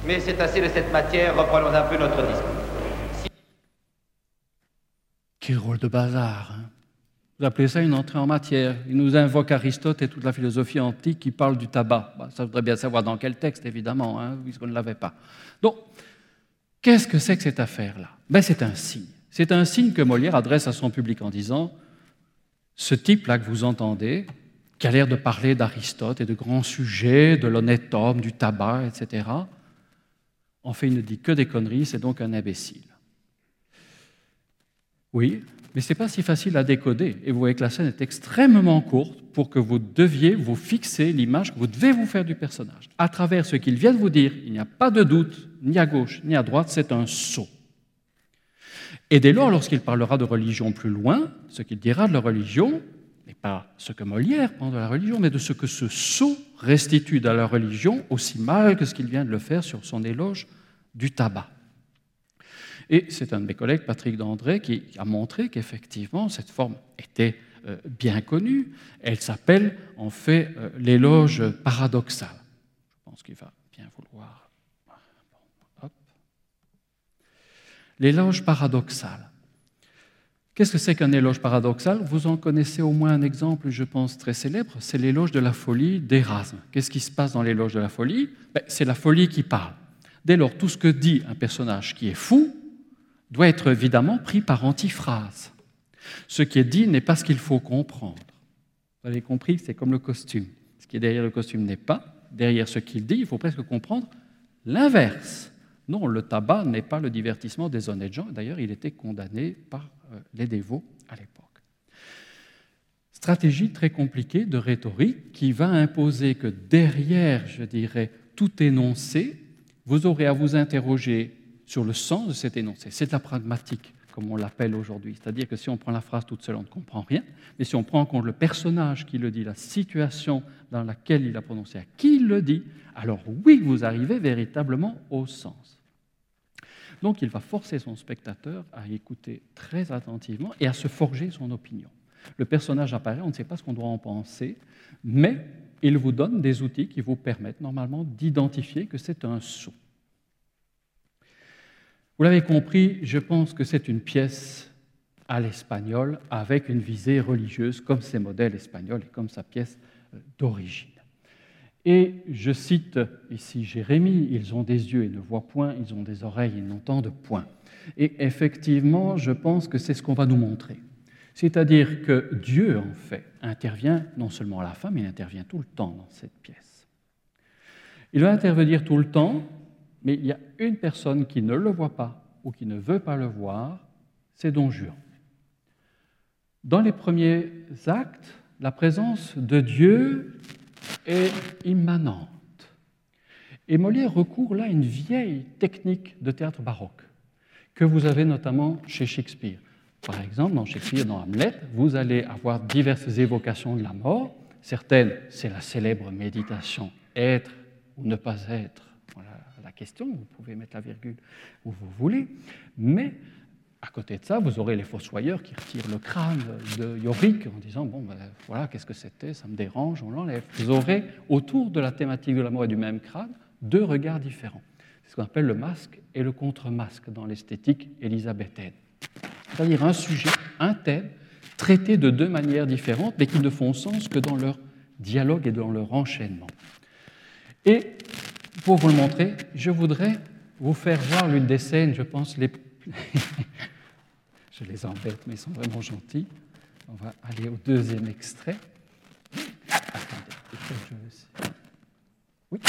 Mais c'est assez de cette matière, reprenons un peu notre discours. Quel rôle de bazar. Hein vous appelez ça une entrée en matière. Il nous invoque Aristote et toute la philosophie antique qui parle du tabac. Bah, ça voudrait bien savoir dans quel texte, évidemment, hein, puisqu'on ne l'avait pas. Donc, qu'est-ce que c'est que cette affaire-là? Ben, C'est un signe. C'est un signe que Molière adresse à son public en disant Ce type-là que vous entendez, qui a l'air de parler d'Aristote et de grands sujets, de l'honnête homme, du tabac, etc. En fait, il ne dit que des conneries, c'est donc un imbécile. Oui, mais ce n'est pas si facile à décoder. Et vous voyez que la scène est extrêmement courte pour que vous deviez vous fixer l'image que vous devez vous faire du personnage. À travers ce qu'il vient de vous dire, il n'y a pas de doute, ni à gauche, ni à droite, c'est un saut. Et dès lors, lorsqu'il parlera de religion plus loin, ce qu'il dira de la religion n'est pas ce que Molière pense de la religion, mais de ce que ce sot restitue dans la religion, aussi mal que ce qu'il vient de le faire sur son éloge du tabac. Et c'est un de mes collègues, Patrick Dandré, qui a montré qu'effectivement, cette forme était euh, bien connue. Elle s'appelle en fait euh, l'éloge paradoxal. Je pense qu'il va bien vouloir. L'éloge paradoxal. Qu'est-ce que c'est qu'un éloge paradoxal? Vous en connaissez au moins un exemple, je pense, très célèbre, c'est l'éloge de la folie d'Erasme. Qu'est-ce qui se passe dans l'éloge de la folie? Ben, C'est la folie qui parle. Dès lors, tout ce que dit un personnage qui est fou doit être évidemment pris par antiphrase. Ce qui est dit n'est pas ce qu'il faut comprendre. Vous avez compris, c'est comme le costume. Ce qui est derrière le costume n'est pas derrière ce qu'il dit, il faut presque comprendre l'inverse. Non, le tabac n'est pas le divertissement des honnêtes gens. D'ailleurs, il était condamné par euh, les dévots à l'époque. Stratégie très compliquée de rhétorique qui va imposer que derrière, je dirais, tout énoncé, vous aurez à vous interroger sur le sens de cet énoncé. C'est la pragmatique, comme on l'appelle aujourd'hui. C'est-à-dire que si on prend la phrase toute seule, on ne comprend rien. Mais si on prend en compte le personnage qui le dit, la situation dans laquelle il a prononcé, à qui il le dit, alors oui, vous arrivez véritablement au sens. Donc il va forcer son spectateur à écouter très attentivement et à se forger son opinion. Le personnage apparaît, on ne sait pas ce qu'on doit en penser, mais il vous donne des outils qui vous permettent normalement d'identifier que c'est un sou. Vous l'avez compris, je pense que c'est une pièce à l'espagnol avec une visée religieuse comme ses modèles espagnols et comme sa pièce euh, d'origine. Et je cite ici Jérémie, ils ont des yeux et ne voient point, ils ont des oreilles et n'entendent point. Et effectivement, je pense que c'est ce qu'on va nous montrer. C'est-à-dire que Dieu, en fait, intervient non seulement à la fin, mais il intervient tout le temps dans cette pièce. Il va intervenir tout le temps, mais il y a une personne qui ne le voit pas ou qui ne veut pas le voir, c'est Don Juan. Dans les premiers actes, la présence de Dieu est immanente. Et Molière recourt là à une vieille technique de théâtre baroque que vous avez notamment chez Shakespeare. Par exemple, dans Shakespeare, dans Hamlet, vous allez avoir diverses évocations de la mort. Certaines, c'est la célèbre méditation être ou ne pas être. Question, vous pouvez mettre la virgule où vous voulez. Mais à côté de ça, vous aurez les fossoyeurs qui retirent le crâne de Yorick en disant Bon, ben, voilà, qu'est-ce que c'était Ça me dérange, on l'enlève. Vous aurez, autour de la thématique de la mort et du même crâne, deux regards différents. C'est ce qu'on appelle le masque et le contre-masque dans l'esthétique élisabéthaine. C'est-à-dire un sujet, un thème, traité de deux manières différentes, mais qui ne font sens que dans leur dialogue et dans leur enchaînement. Et pour vous le montrer, je voudrais vous faire voir l'une des scènes, je pense, les Je les embête, mais ils sont vraiment gentils. On va aller au deuxième extrait. Attendez, je... Oui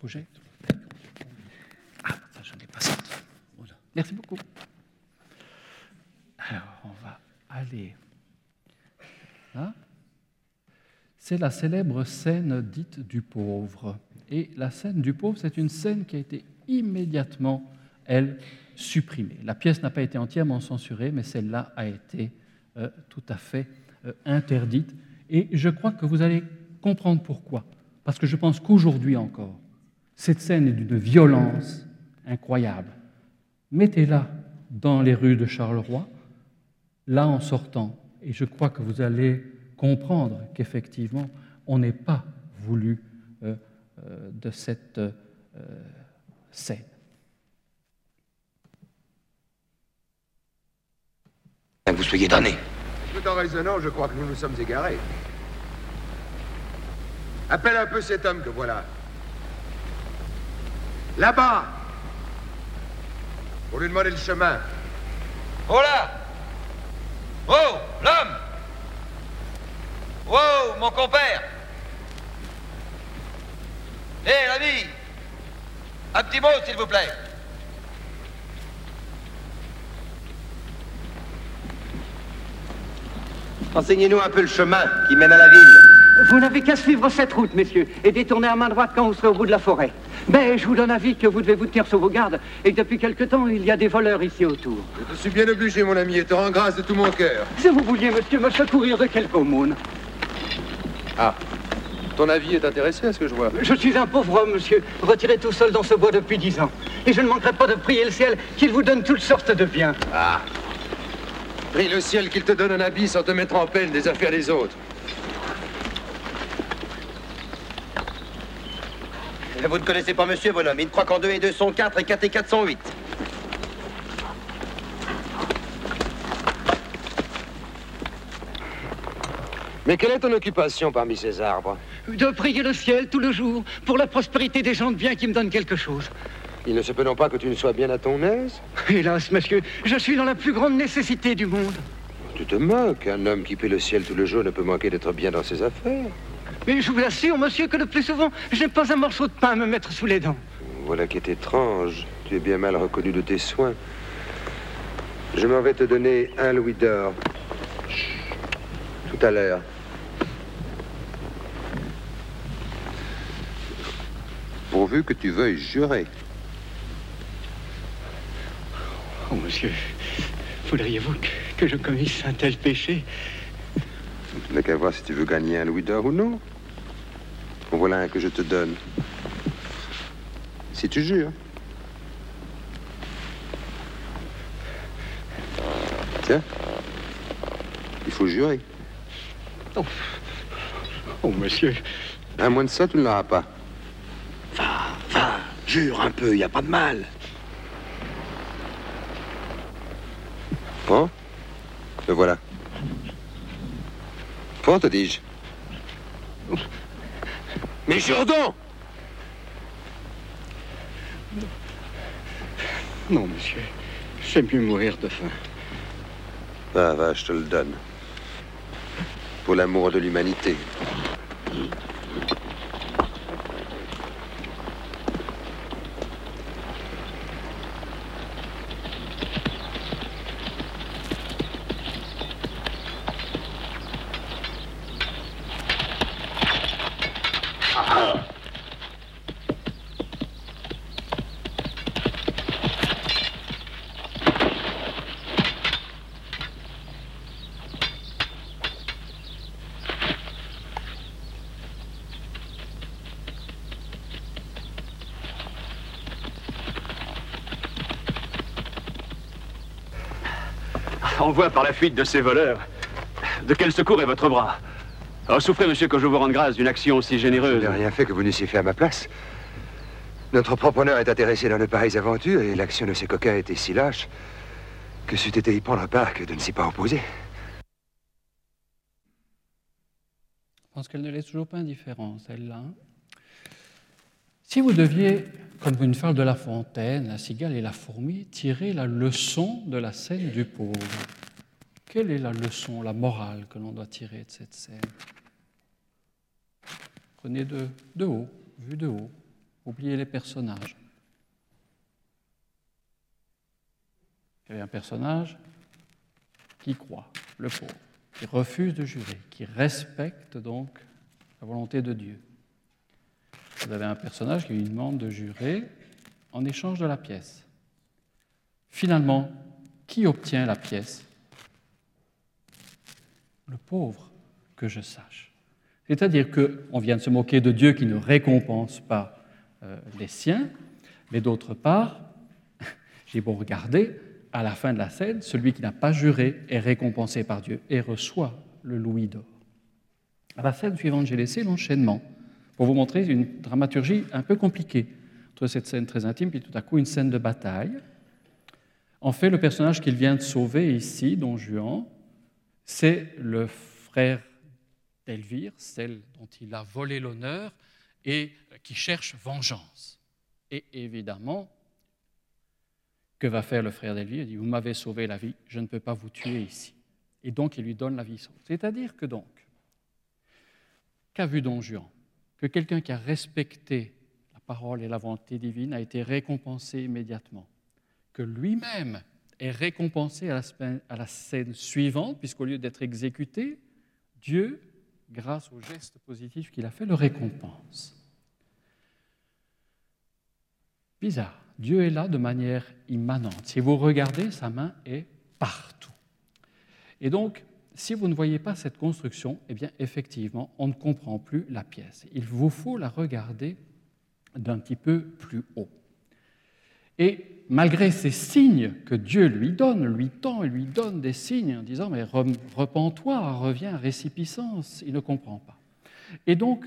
Bougez. Ah, ça, je n'ai pas ça. Merci beaucoup. Alors, on va aller là. C'est la célèbre scène dite du pauvre. Et la scène du pauvre, c'est une scène qui a été immédiatement, elle, supprimée. La pièce n'a pas été entièrement censurée, mais celle-là a été euh, tout à fait euh, interdite. Et je crois que vous allez comprendre pourquoi. Parce que je pense qu'aujourd'hui encore, cette scène est d'une violence incroyable. Mettez-la dans les rues de Charleroi, là en sortant, et je crois que vous allez comprendre qu'effectivement, on n'est pas voulu euh, de cette scène. que vous soyez damné. Tout en raisonnant, je crois que nous nous sommes égarés. Appelle un peu cet homme que voilà. Là-bas Pour lui demander le chemin. Oh là Oh, l'homme Wow, mon compère Hé, l'ami Un petit mot, s'il vous plaît Enseignez-nous un peu le chemin qui mène à la ville. Vous n'avez qu'à suivre cette route, messieurs, et détourner à main droite quand vous serez au bout de la forêt. Mais je vous donne avis que vous devez vous tenir sur vos gardes, et que depuis quelque temps, il y a des voleurs ici autour. Je te suis bien obligé, mon ami, et te rends grâce de tout mon cœur. Si vous vouliez, monsieur, me secourir de quelque aumône. Ah. Ton avis est intéressé à ce que je vois. Je suis un pauvre homme, monsieur, retiré tout seul dans ce bois depuis dix ans. Et je ne manquerai pas de prier le ciel qu'il vous donne toutes sortes de biens. Ah. Prie le ciel qu'il te donne un habit sans te mettre en peine des affaires des autres. Vous ne connaissez pas monsieur, bonhomme. Il croit qu'en 2 et 2 sont 4 et 4 et 4 sont 8. Mais quelle est ton occupation parmi ces arbres? De prier le ciel tout le jour pour la prospérité des gens de bien qui me donnent quelque chose. Il ne se peut non pas que tu ne sois bien à ton aise Hélas, monsieur, je suis dans la plus grande nécessité du monde. Tu te moques. Un homme qui paie le ciel tout le jour ne peut manquer d'être bien dans ses affaires. Mais je vous assure, monsieur, que le plus souvent, je n'ai pas un morceau de pain à me mettre sous les dents. Voilà qui est étrange. Tu es bien mal reconnu de tes soins. Je m'en vais te donner un louis d'or. Tout à l'heure. Pourvu que tu veuilles jurer. Oh, monsieur, voudriez-vous que, que je commisse un tel péché? Tu n'as qu'à voir si tu veux gagner un louis d'or ou non. En voilà un que je te donne. Si tu jures. Tiens. Il faut jurer. Oh, oh monsieur, À moins de ça, tu ne l'auras pas. Jure un peu, y a pas de mal. Prends. Le voilà. Prends, te dis-je. Mais jure donc non, monsieur, j'aime mieux mourir de faim. Va, va, je te le donne. Pour l'amour de l'humanité. Par la fuite de ces voleurs de quel secours est votre bras? Oh, souffrez, monsieur, que je vous rende grâce d'une action aussi Je généreuse. n'ai rien fait que vous n'eussiez fait à ma place. Notre propre honneur est intéressé dans de pareilles aventures et l'action de ces coquins était si lâche que c'eût été y prendre part que de ne s'y pas opposer. Je pense qu'elle ne laisse toujours pas indifférent, celle-là. hein. Si vous deviez, comme une fable de La Fontaine, la cigale et la fourmi, tirer la leçon de la scène du pauvre, quelle est la leçon, la morale que l'on doit tirer de cette scène? Prenez de, haut, vu de haut, oubliez les personnages. Il y avait un personnage qui croit, le pauvre, qui refuse de jurer, qui respecte donc la volonté de Dieu. Vous avez un personnage qui lui demande de jurer en échange de la pièce. Finalement, qui obtient la pièce? Le pauvre, que je sache. C'est-à-dire qu'on vient de se moquer de Dieu qui ne récompense pas euh, les siens, mais d'autre part, j'ai beau regarder, à la fin de la scène, celui qui n'a pas juré est récompensé par Dieu et reçoit le louis d'or. À la scène suivante, j'ai laissé l'enchaînement pour vous montrer une dramaturgie un peu compliquée entre cette scène très intime et tout à coup une scène de bataille. En fait, le personnage qu'il vient de sauver ici, Don Juan, c'est le frère d'Elvire, celle dont il a volé l'honneur et qui cherche vengeance. Et évidemment, que va faire le frère d'Elvire? Il dit, vous m'avez sauvé la vie, je ne peux pas vous tuer ici. Et donc, il lui donne la vie sauve. C'est-à-dire que donc, qu'a vu Don Juan Que quelqu'un qui a respecté la parole et la volonté divine a été récompensé immédiatement. Que lui-même est récompensé à la, scène suivante, puisqu'au lieu d'être exécuté, Dieu, grâce au geste positif qu'il a fait, le récompense. Bizarre. Dieu est là de manière immanente. Si vous regardez, sa main est partout. Et donc, si vous ne voyez pas cette construction, eh bien, effectivement, on ne comprend plus la pièce. Il vous faut la regarder d'un petit peu plus haut. Et malgré ces signes que Dieu lui donne, lui tend et lui donne des signes en disant Mais repens-toi, reviens récipiscence, il ne comprend pas. Et donc,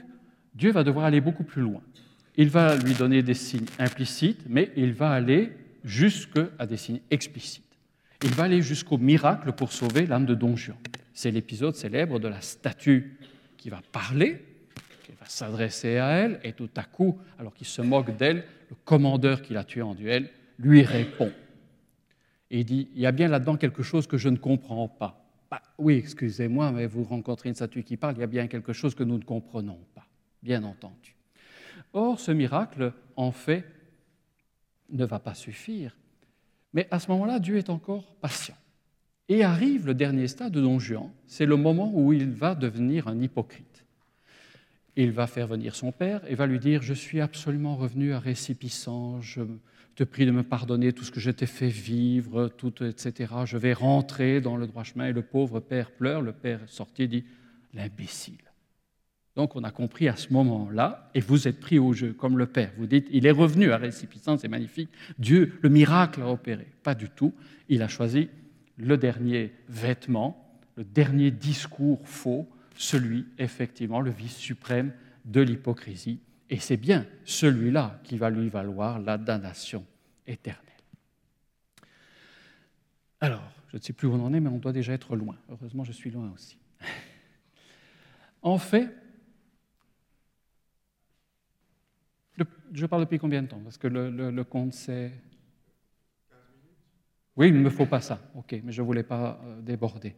Dieu va devoir aller beaucoup plus loin. Il va lui donner des signes implicites, mais il va aller jusqu'à des signes explicites. Il va aller jusqu'au miracle pour sauver l'âme de Don Juan. C'est l'épisode célèbre de la statue qui va parler, qui va s'adresser à elle, et tout à coup, alors qu'il se moque d'elle, le commandeur qui l'a tué en duel lui répond. Et il dit, il y a bien là-dedans quelque chose que je ne comprends pas. Bah, oui, excusez-moi, mais vous rencontrez une statue qui parle, il y a bien quelque chose que nous ne comprenons pas, bien entendu. Or, ce miracle, en fait, ne va pas suffire. Mais à ce moment-là, Dieu est encore patient. Et arrive le dernier stade de Don Juan, c'est le moment où il va devenir un hypocrite. Il va faire venir son père et va lui dire, je suis absolument revenu à récipissant, je te prie de me pardonner tout ce que je t'ai fait vivre, tout, etc. Je vais rentrer dans le droit chemin. Et le pauvre père pleure, le père sorti dit, l'imbécile. Donc on a compris à ce moment-là, et vous êtes pris au jeu, comme le Père. Vous dites, il est revenu à récipicence, c'est magnifique. Dieu, le miracle a opéré. Pas du tout. Il a choisi le dernier vêtement, le dernier discours faux, celui, effectivement, le vice suprême de l'hypocrisie. Et c'est bien celui-là qui va lui valoir la damnation éternelle. Alors, je ne sais plus où on en est, mais on doit déjà être loin. Heureusement, je suis loin aussi. En fait, je parle depuis combien de temps? Parce que le, le- le compte, c'est... Oui, il ne me faut pas ça. OK, mais je ne voulais pas euh, déborder.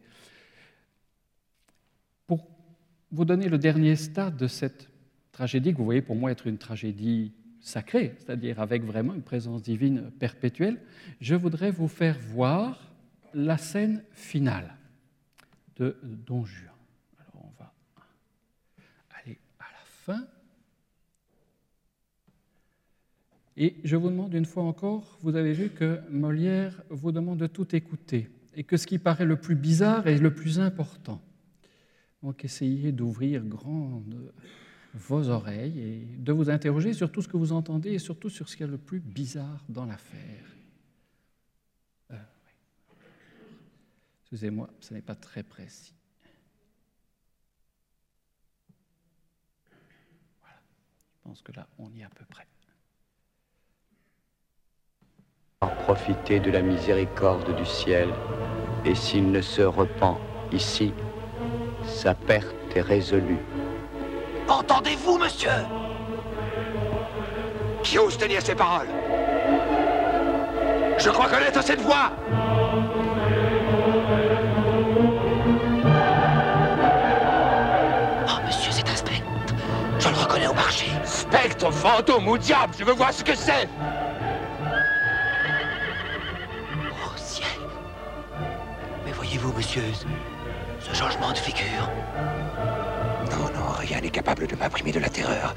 Vous donner le dernier stade de cette tragédie, que vous voyez pour moi être une tragédie sacrée, c'est-à-dire avec vraiment une présence divine perpétuelle, je voudrais vous faire voir la scène finale de Don Juan. Alors on va aller à la fin. Et je vous demande une fois encore, vous avez vu que Molière vous demande de tout écouter et que ce qui paraît le plus bizarre est le plus important. Donc essayez d'ouvrir grandes vos oreilles et de vous interroger sur tout ce que vous entendez et surtout sur ce qui est le plus bizarre dans l'affaire. Euh. Excusez-moi, ce n'est pas très précis. Voilà, je pense que là, on y est à peu près. profiter de la miséricorde du ciel, et s'il ne se repent ici, sa perte est résolue. Entendez-vous, monsieur? Qui ose tenir ces paroles? Je crois connaître cette voix Oh, monsieur, c'est un spectre. Je le reconnais au marché. Spectre, fantôme ou diable, je veux voir ce que c'est Oh, ciel Mais voyez-vous, monsieur, ce changement de figure Non, non, rien n'est capable de m'imprimer de la terreur.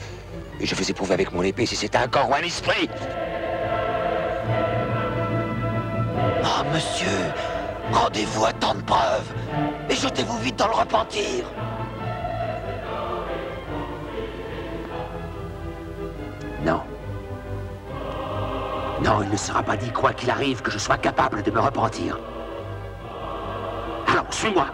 Et je vous éprouve avec mon épée si c'est un corps ou un esprit Oh, monsieur Rendez-vous à tant de preuves et jetez-vous vite dans le repentir Non. Non, il ne sera pas dit, quoi qu'il arrive, que je sois capable de me repentir. Alors, suis-moi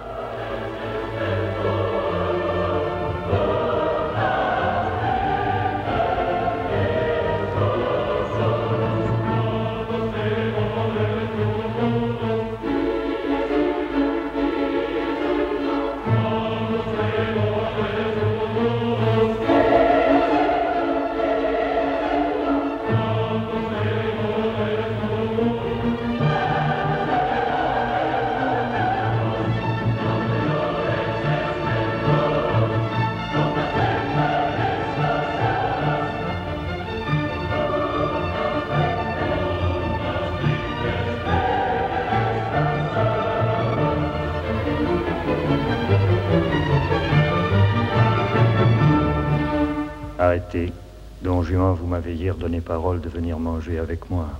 Arrêtez. Don Juan, vous m'avez hier donné parole de venir manger avec moi.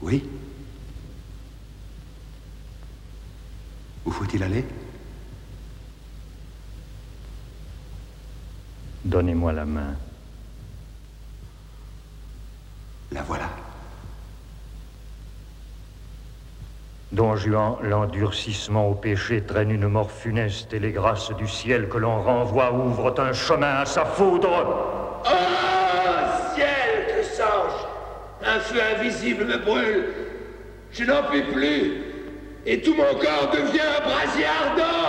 Oui Où faut-il aller? Donnez-moi la main. La voilà. Don Juan, l'endurcissement au péché traîne une mort funeste et les grâces du ciel que l'on renvoie ouvrent un chemin à sa foudre. Oh, ciel, que sens-je Un feu invisible me brûle. Je n'en puis plus. Et tout mon corps devient un brasier ardent.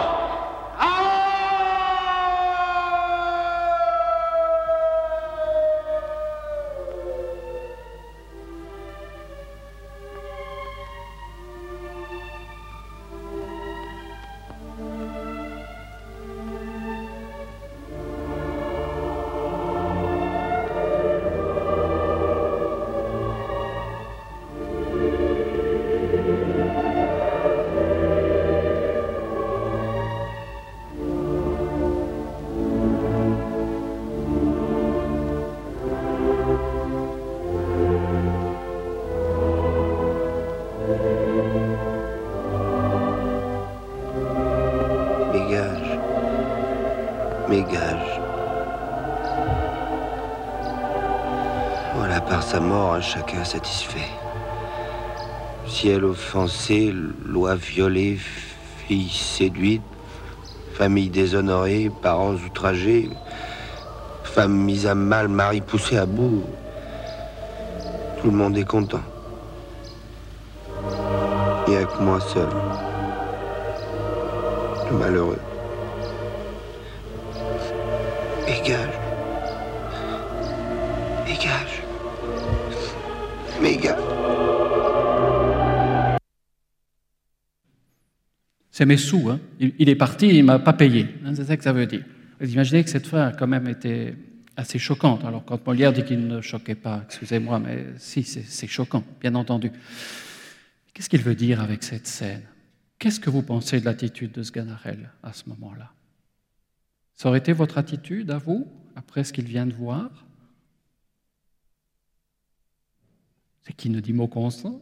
Chacun satisfait. Ciel offensé, loi violée, fille séduite, famille déshonorée, parents outragés, femme mise à mal, mari poussé à bout. Tout le monde est content. Il n'y a que moi seul. Le malheureux. C'est mes sous. Hein. Il, est parti, il ne m'a pas payé. Hein, c'est ça que ça veut dire. Vous imaginez que cette fin quand même été assez choquante. Alors quand Molière dit qu'il ne choquait pas, excusez-moi, mais si, c'est choquant, bien entendu. Qu'est-ce qu'il veut dire avec cette scène? Qu'est-ce que vous pensez de l'attitude de Sganarelle à ce moment-là? Ça aurait été votre attitude à vous, après ce qu'il vient de voir? C'est qui ne dit mot constant?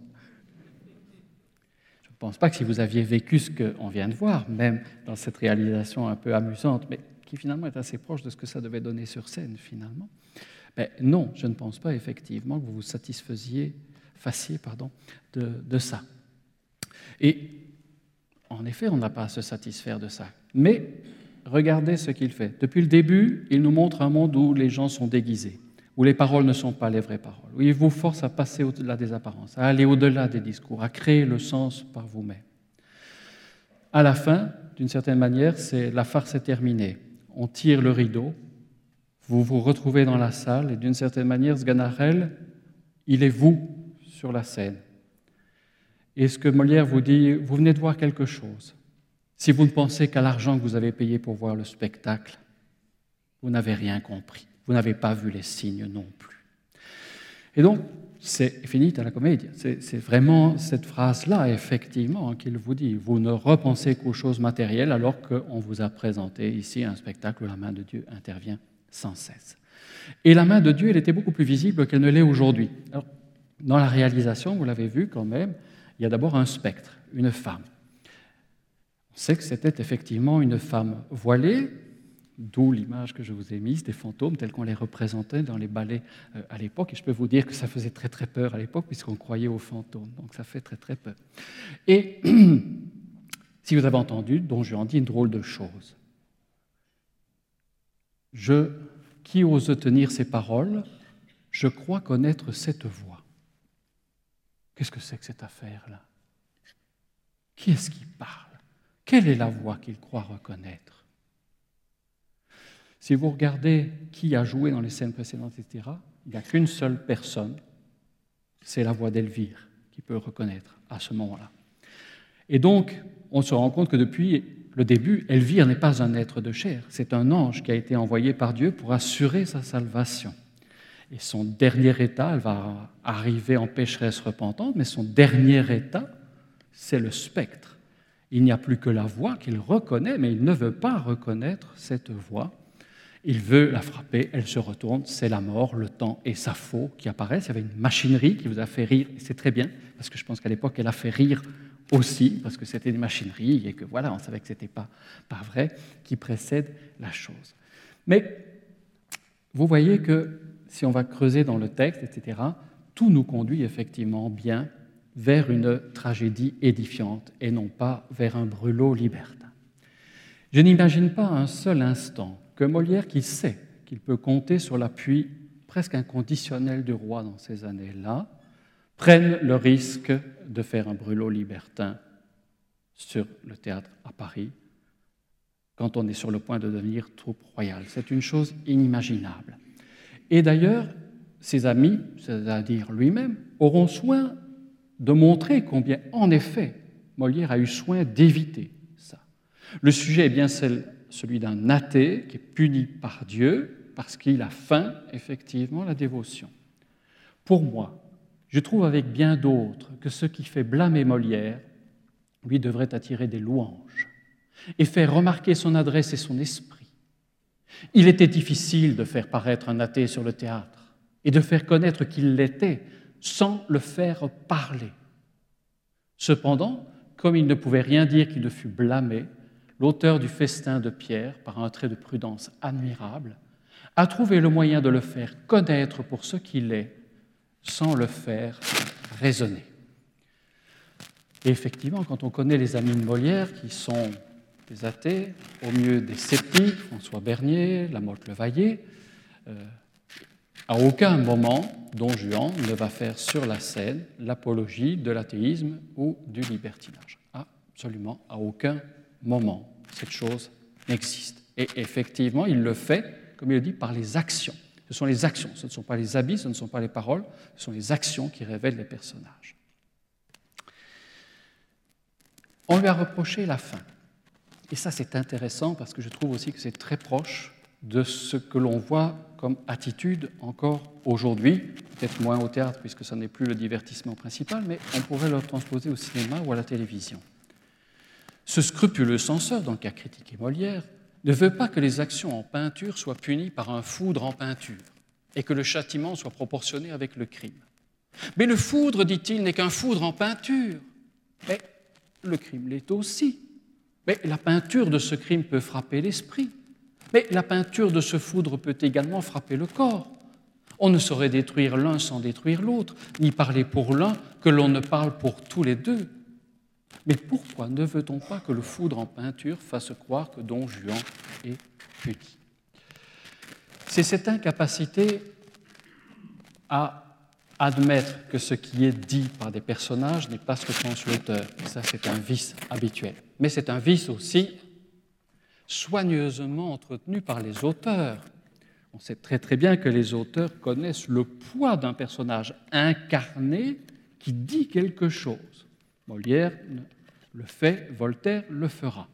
Pense pas que si vous aviez vécu ce qu'on vient de voir, même dans cette réalisation un peu amusante, mais qui finalement est assez proche de ce que ça devait donner sur scène finalement, ben non, je ne pense pas effectivement que vous vous satisfaisiez, fassiez pardon, de ça. Et en effet, on n'a pas à se satisfaire de ça. Mais regardez ce qu'il fait. Depuis le début, il nous montre un monde où les gens sont déguisés, où les paroles ne sont pas les vraies paroles, où il vous force à passer au-delà des apparences, à aller au-delà des discours, à créer le sens par vous-même. À la fin, d'une certaine manière, c'est la farce est terminée. On tire le rideau, vous vous retrouvez dans la salle, et d'une certaine manière, Sganarelle, il est vous sur la scène. Et ce que Molière vous dit, vous venez de voir quelque chose. Si vous ne pensez qu'à l'argent que vous avez payé pour voir le spectacle, vous n'avez rien compris. Vous n'avez pas vu les signes non plus. Et donc, c'est fini à la comédie. C'est vraiment cette phrase-là, effectivement, qu'il vous dit. Vous ne repensez qu'aux choses matérielles alors qu'on vous a présenté ici un spectacle où la main de Dieu intervient sans cesse. Et la main de Dieu, elle était beaucoup plus visible qu'elle ne l'est aujourd'hui. Dans la réalisation, vous l'avez vu quand même, il y a d'abord un spectre, une femme. On sait que c'était effectivement une femme voilée, d'où l'image que je vous ai mise des fantômes tels qu'on les représentait dans les ballets euh, à l'époque. Et je peux vous dire que ça faisait très très peur à l'époque puisqu'on croyait aux fantômes. Donc ça fait très très peur. Et si vous avez entendu, Don Juan dit une drôle de chose. Je, qui ose tenir ces paroles, je crois connaître cette voix. Qu'est-ce que c'est que cette affaire-là? Qui est-ce qui parle? Quelle est la voix qu'il croit reconnaître? Si vous regardez qui a joué dans les scènes précédentes, etc., il n'y a qu'une seule personne, c'est la voix d'Elvire qui peut reconnaître à ce moment-là. Et donc, on se rend compte que depuis le début, Elvire n'est pas un être de chair, c'est un ange qui a été envoyé par Dieu pour assurer sa salvation. Et son dernier état, elle va arriver en pécheresse repentante, mais son dernier état, c'est le spectre. Il n'y a plus que la voix qu'il reconnaît, mais il ne veut pas reconnaître cette voix. Il veut la frapper, elle se retourne, c'est la mort, le temps et sa faux qui apparaissent. Il y avait une machinerie qui vous a fait rire, c'est très bien, parce que je pense qu'à l'époque, elle a fait rire aussi, parce que c'était une machinerie et que voilà, on savait que ce n'était pas, pas vrai, qui précède la chose. Mais vous voyez que si on va creuser dans le texte, etc., tout nous conduit effectivement bien vers une tragédie édifiante et non pas vers un brûlot libertin. Je n'imagine pas un seul instant que Molière, qui sait qu'il peut compter sur l'appui presque inconditionnel du roi dans ces années-là, prenne le risque de faire un brûlot libertin sur le théâtre à Paris quand on est sur le point de devenir troupe royale. C'est une chose inimaginable. Et d'ailleurs, ses amis, c'est-à-dire lui-même, auront soin de montrer combien, en effet, Molière a eu soin d'éviter ça. Le sujet est bien celui d'un athée qui est puni par Dieu parce qu'il a faim, effectivement, la dévotion. Pour moi, je trouve avec bien d'autres que ce qui fait blâmer Molière, lui, devrait attirer des louanges et faire remarquer son adresse et son esprit. Il était difficile de faire paraître un athée sur le théâtre et de faire connaître qu'il l'était sans le faire parler. Cependant, comme il ne pouvait rien dire qui ne fût blâmé, l'auteur du festin de Pierre, par un trait de prudence admirable, a trouvé le moyen de le faire connaître pour ce qu'il est, sans le faire raisonner. Et effectivement, quand on connaît les amis de Molière, qui sont des athées, au mieux des sceptiques, François Bernier, Lamotte Levaillé, euh, à aucun moment, Don Juan ne va faire sur la scène l'apologie de l'athéisme ou du libertinage. Absolument, à aucun moment, cette chose n'existe. Et effectivement, il le fait, comme il le dit, par les actions. Ce sont les actions, ce ne sont pas les habits, ce ne sont pas les paroles, ce sont les actions qui révèlent les personnages. On lui a reproché la fin. Et ça, c'est intéressant parce que je trouve aussi que c'est très proche de ce que l'on voit comme attitude encore aujourd'hui, peut-être moins au théâtre puisque ce n'est plus le divertissement principal, mais on pourrait le transposer au cinéma ou à la télévision. Ce scrupuleux censeur, donc qui a critiqué Molière, ne veut pas que les actions en peinture soient punies par un foudre en peinture et que le châtiment soit proportionné avec le crime. Mais le foudre, dit-il, n'est qu'un foudre en peinture. Mais le crime l'est aussi. Mais la peinture de ce crime peut frapper l'esprit. Mais la peinture de ce foudre peut également frapper le corps. On ne saurait détruire l'un sans détruire l'autre, ni parler pour l'un que l'on ne parle pour tous les deux. Mais pourquoi ne veut-on pas que le foudre en peinture fasse croire que Don Juan est puni C'est cette incapacité à admettre que ce qui est dit par des personnages n'est pas ce que pense l'auteur. Ça, c'est un vice habituel. Mais c'est un vice aussi soigneusement entretenu par les auteurs. On sait très très bien que les auteurs connaissent le poids d'un personnage incarné qui dit quelque chose. Molière le fait, Voltaire le fera.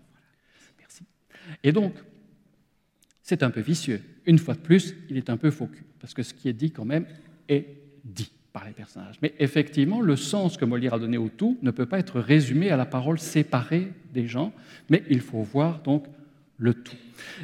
Merci. Et donc, c'est un peu vicieux. Une fois de plus, il est un peu faux parce que ce qui est dit quand même est dit par les personnages. Mais effectivement, le sens que Molière a donné au tout ne peut pas être résumé à la parole séparée des gens, mais il faut voir donc le tout.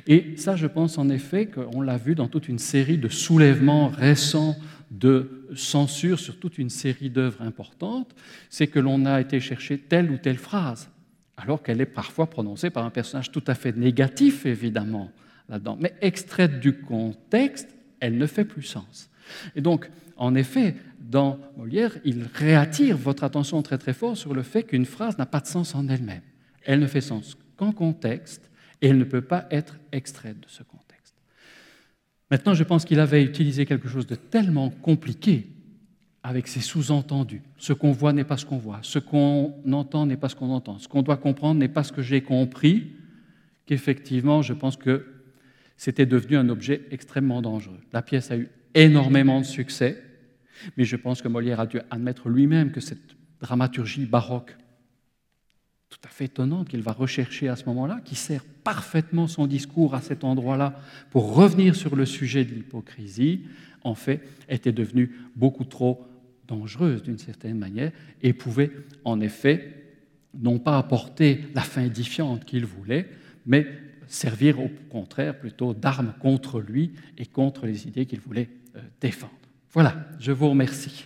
Et ça, je pense en effet qu'on l'a vu dans toute une série de soulèvements récents de censure sur toute une série d'œuvres importantes, c'est que l'on a été chercher telle ou telle phrase, alors qu'elle est parfois prononcée par un personnage tout à fait négatif, évidemment, là-dedans. Mais extraite du contexte, elle ne fait plus sens. Et donc, en effet, dans Molière, il réattire votre attention très très fort sur le fait qu'une phrase n'a pas de sens en elle-même. Elle ne fait sens qu'en contexte, et elle ne peut pas être extraite de ce contexte. Maintenant, je pense qu'il avait utilisé quelque chose de tellement compliqué avec ses sous-entendus. Ce qu'on voit n'est pas ce qu'on voit, ce qu'on entend n'est pas ce qu'on entend, ce qu'on doit comprendre n'est pas ce que j'ai compris, qu'effectivement, je pense que c'était devenu un objet extrêmement dangereux. La pièce a eu énormément de succès, mais je pense que Molière a dû admettre lui-même que cette dramaturgie baroque tout à fait étonnante qu'il va rechercher à ce moment-là, qui sert parfaitement son discours à cet endroit-là pour revenir sur le sujet de l'hypocrisie, en fait, était devenue beaucoup trop dangereuse d'une certaine manière et pouvait en effet non pas apporter la fin édifiante qu'il voulait, mais servir au contraire plutôt d'arme contre lui et contre les idées qu'il voulait euh, défendre. Voilà, je vous remercie.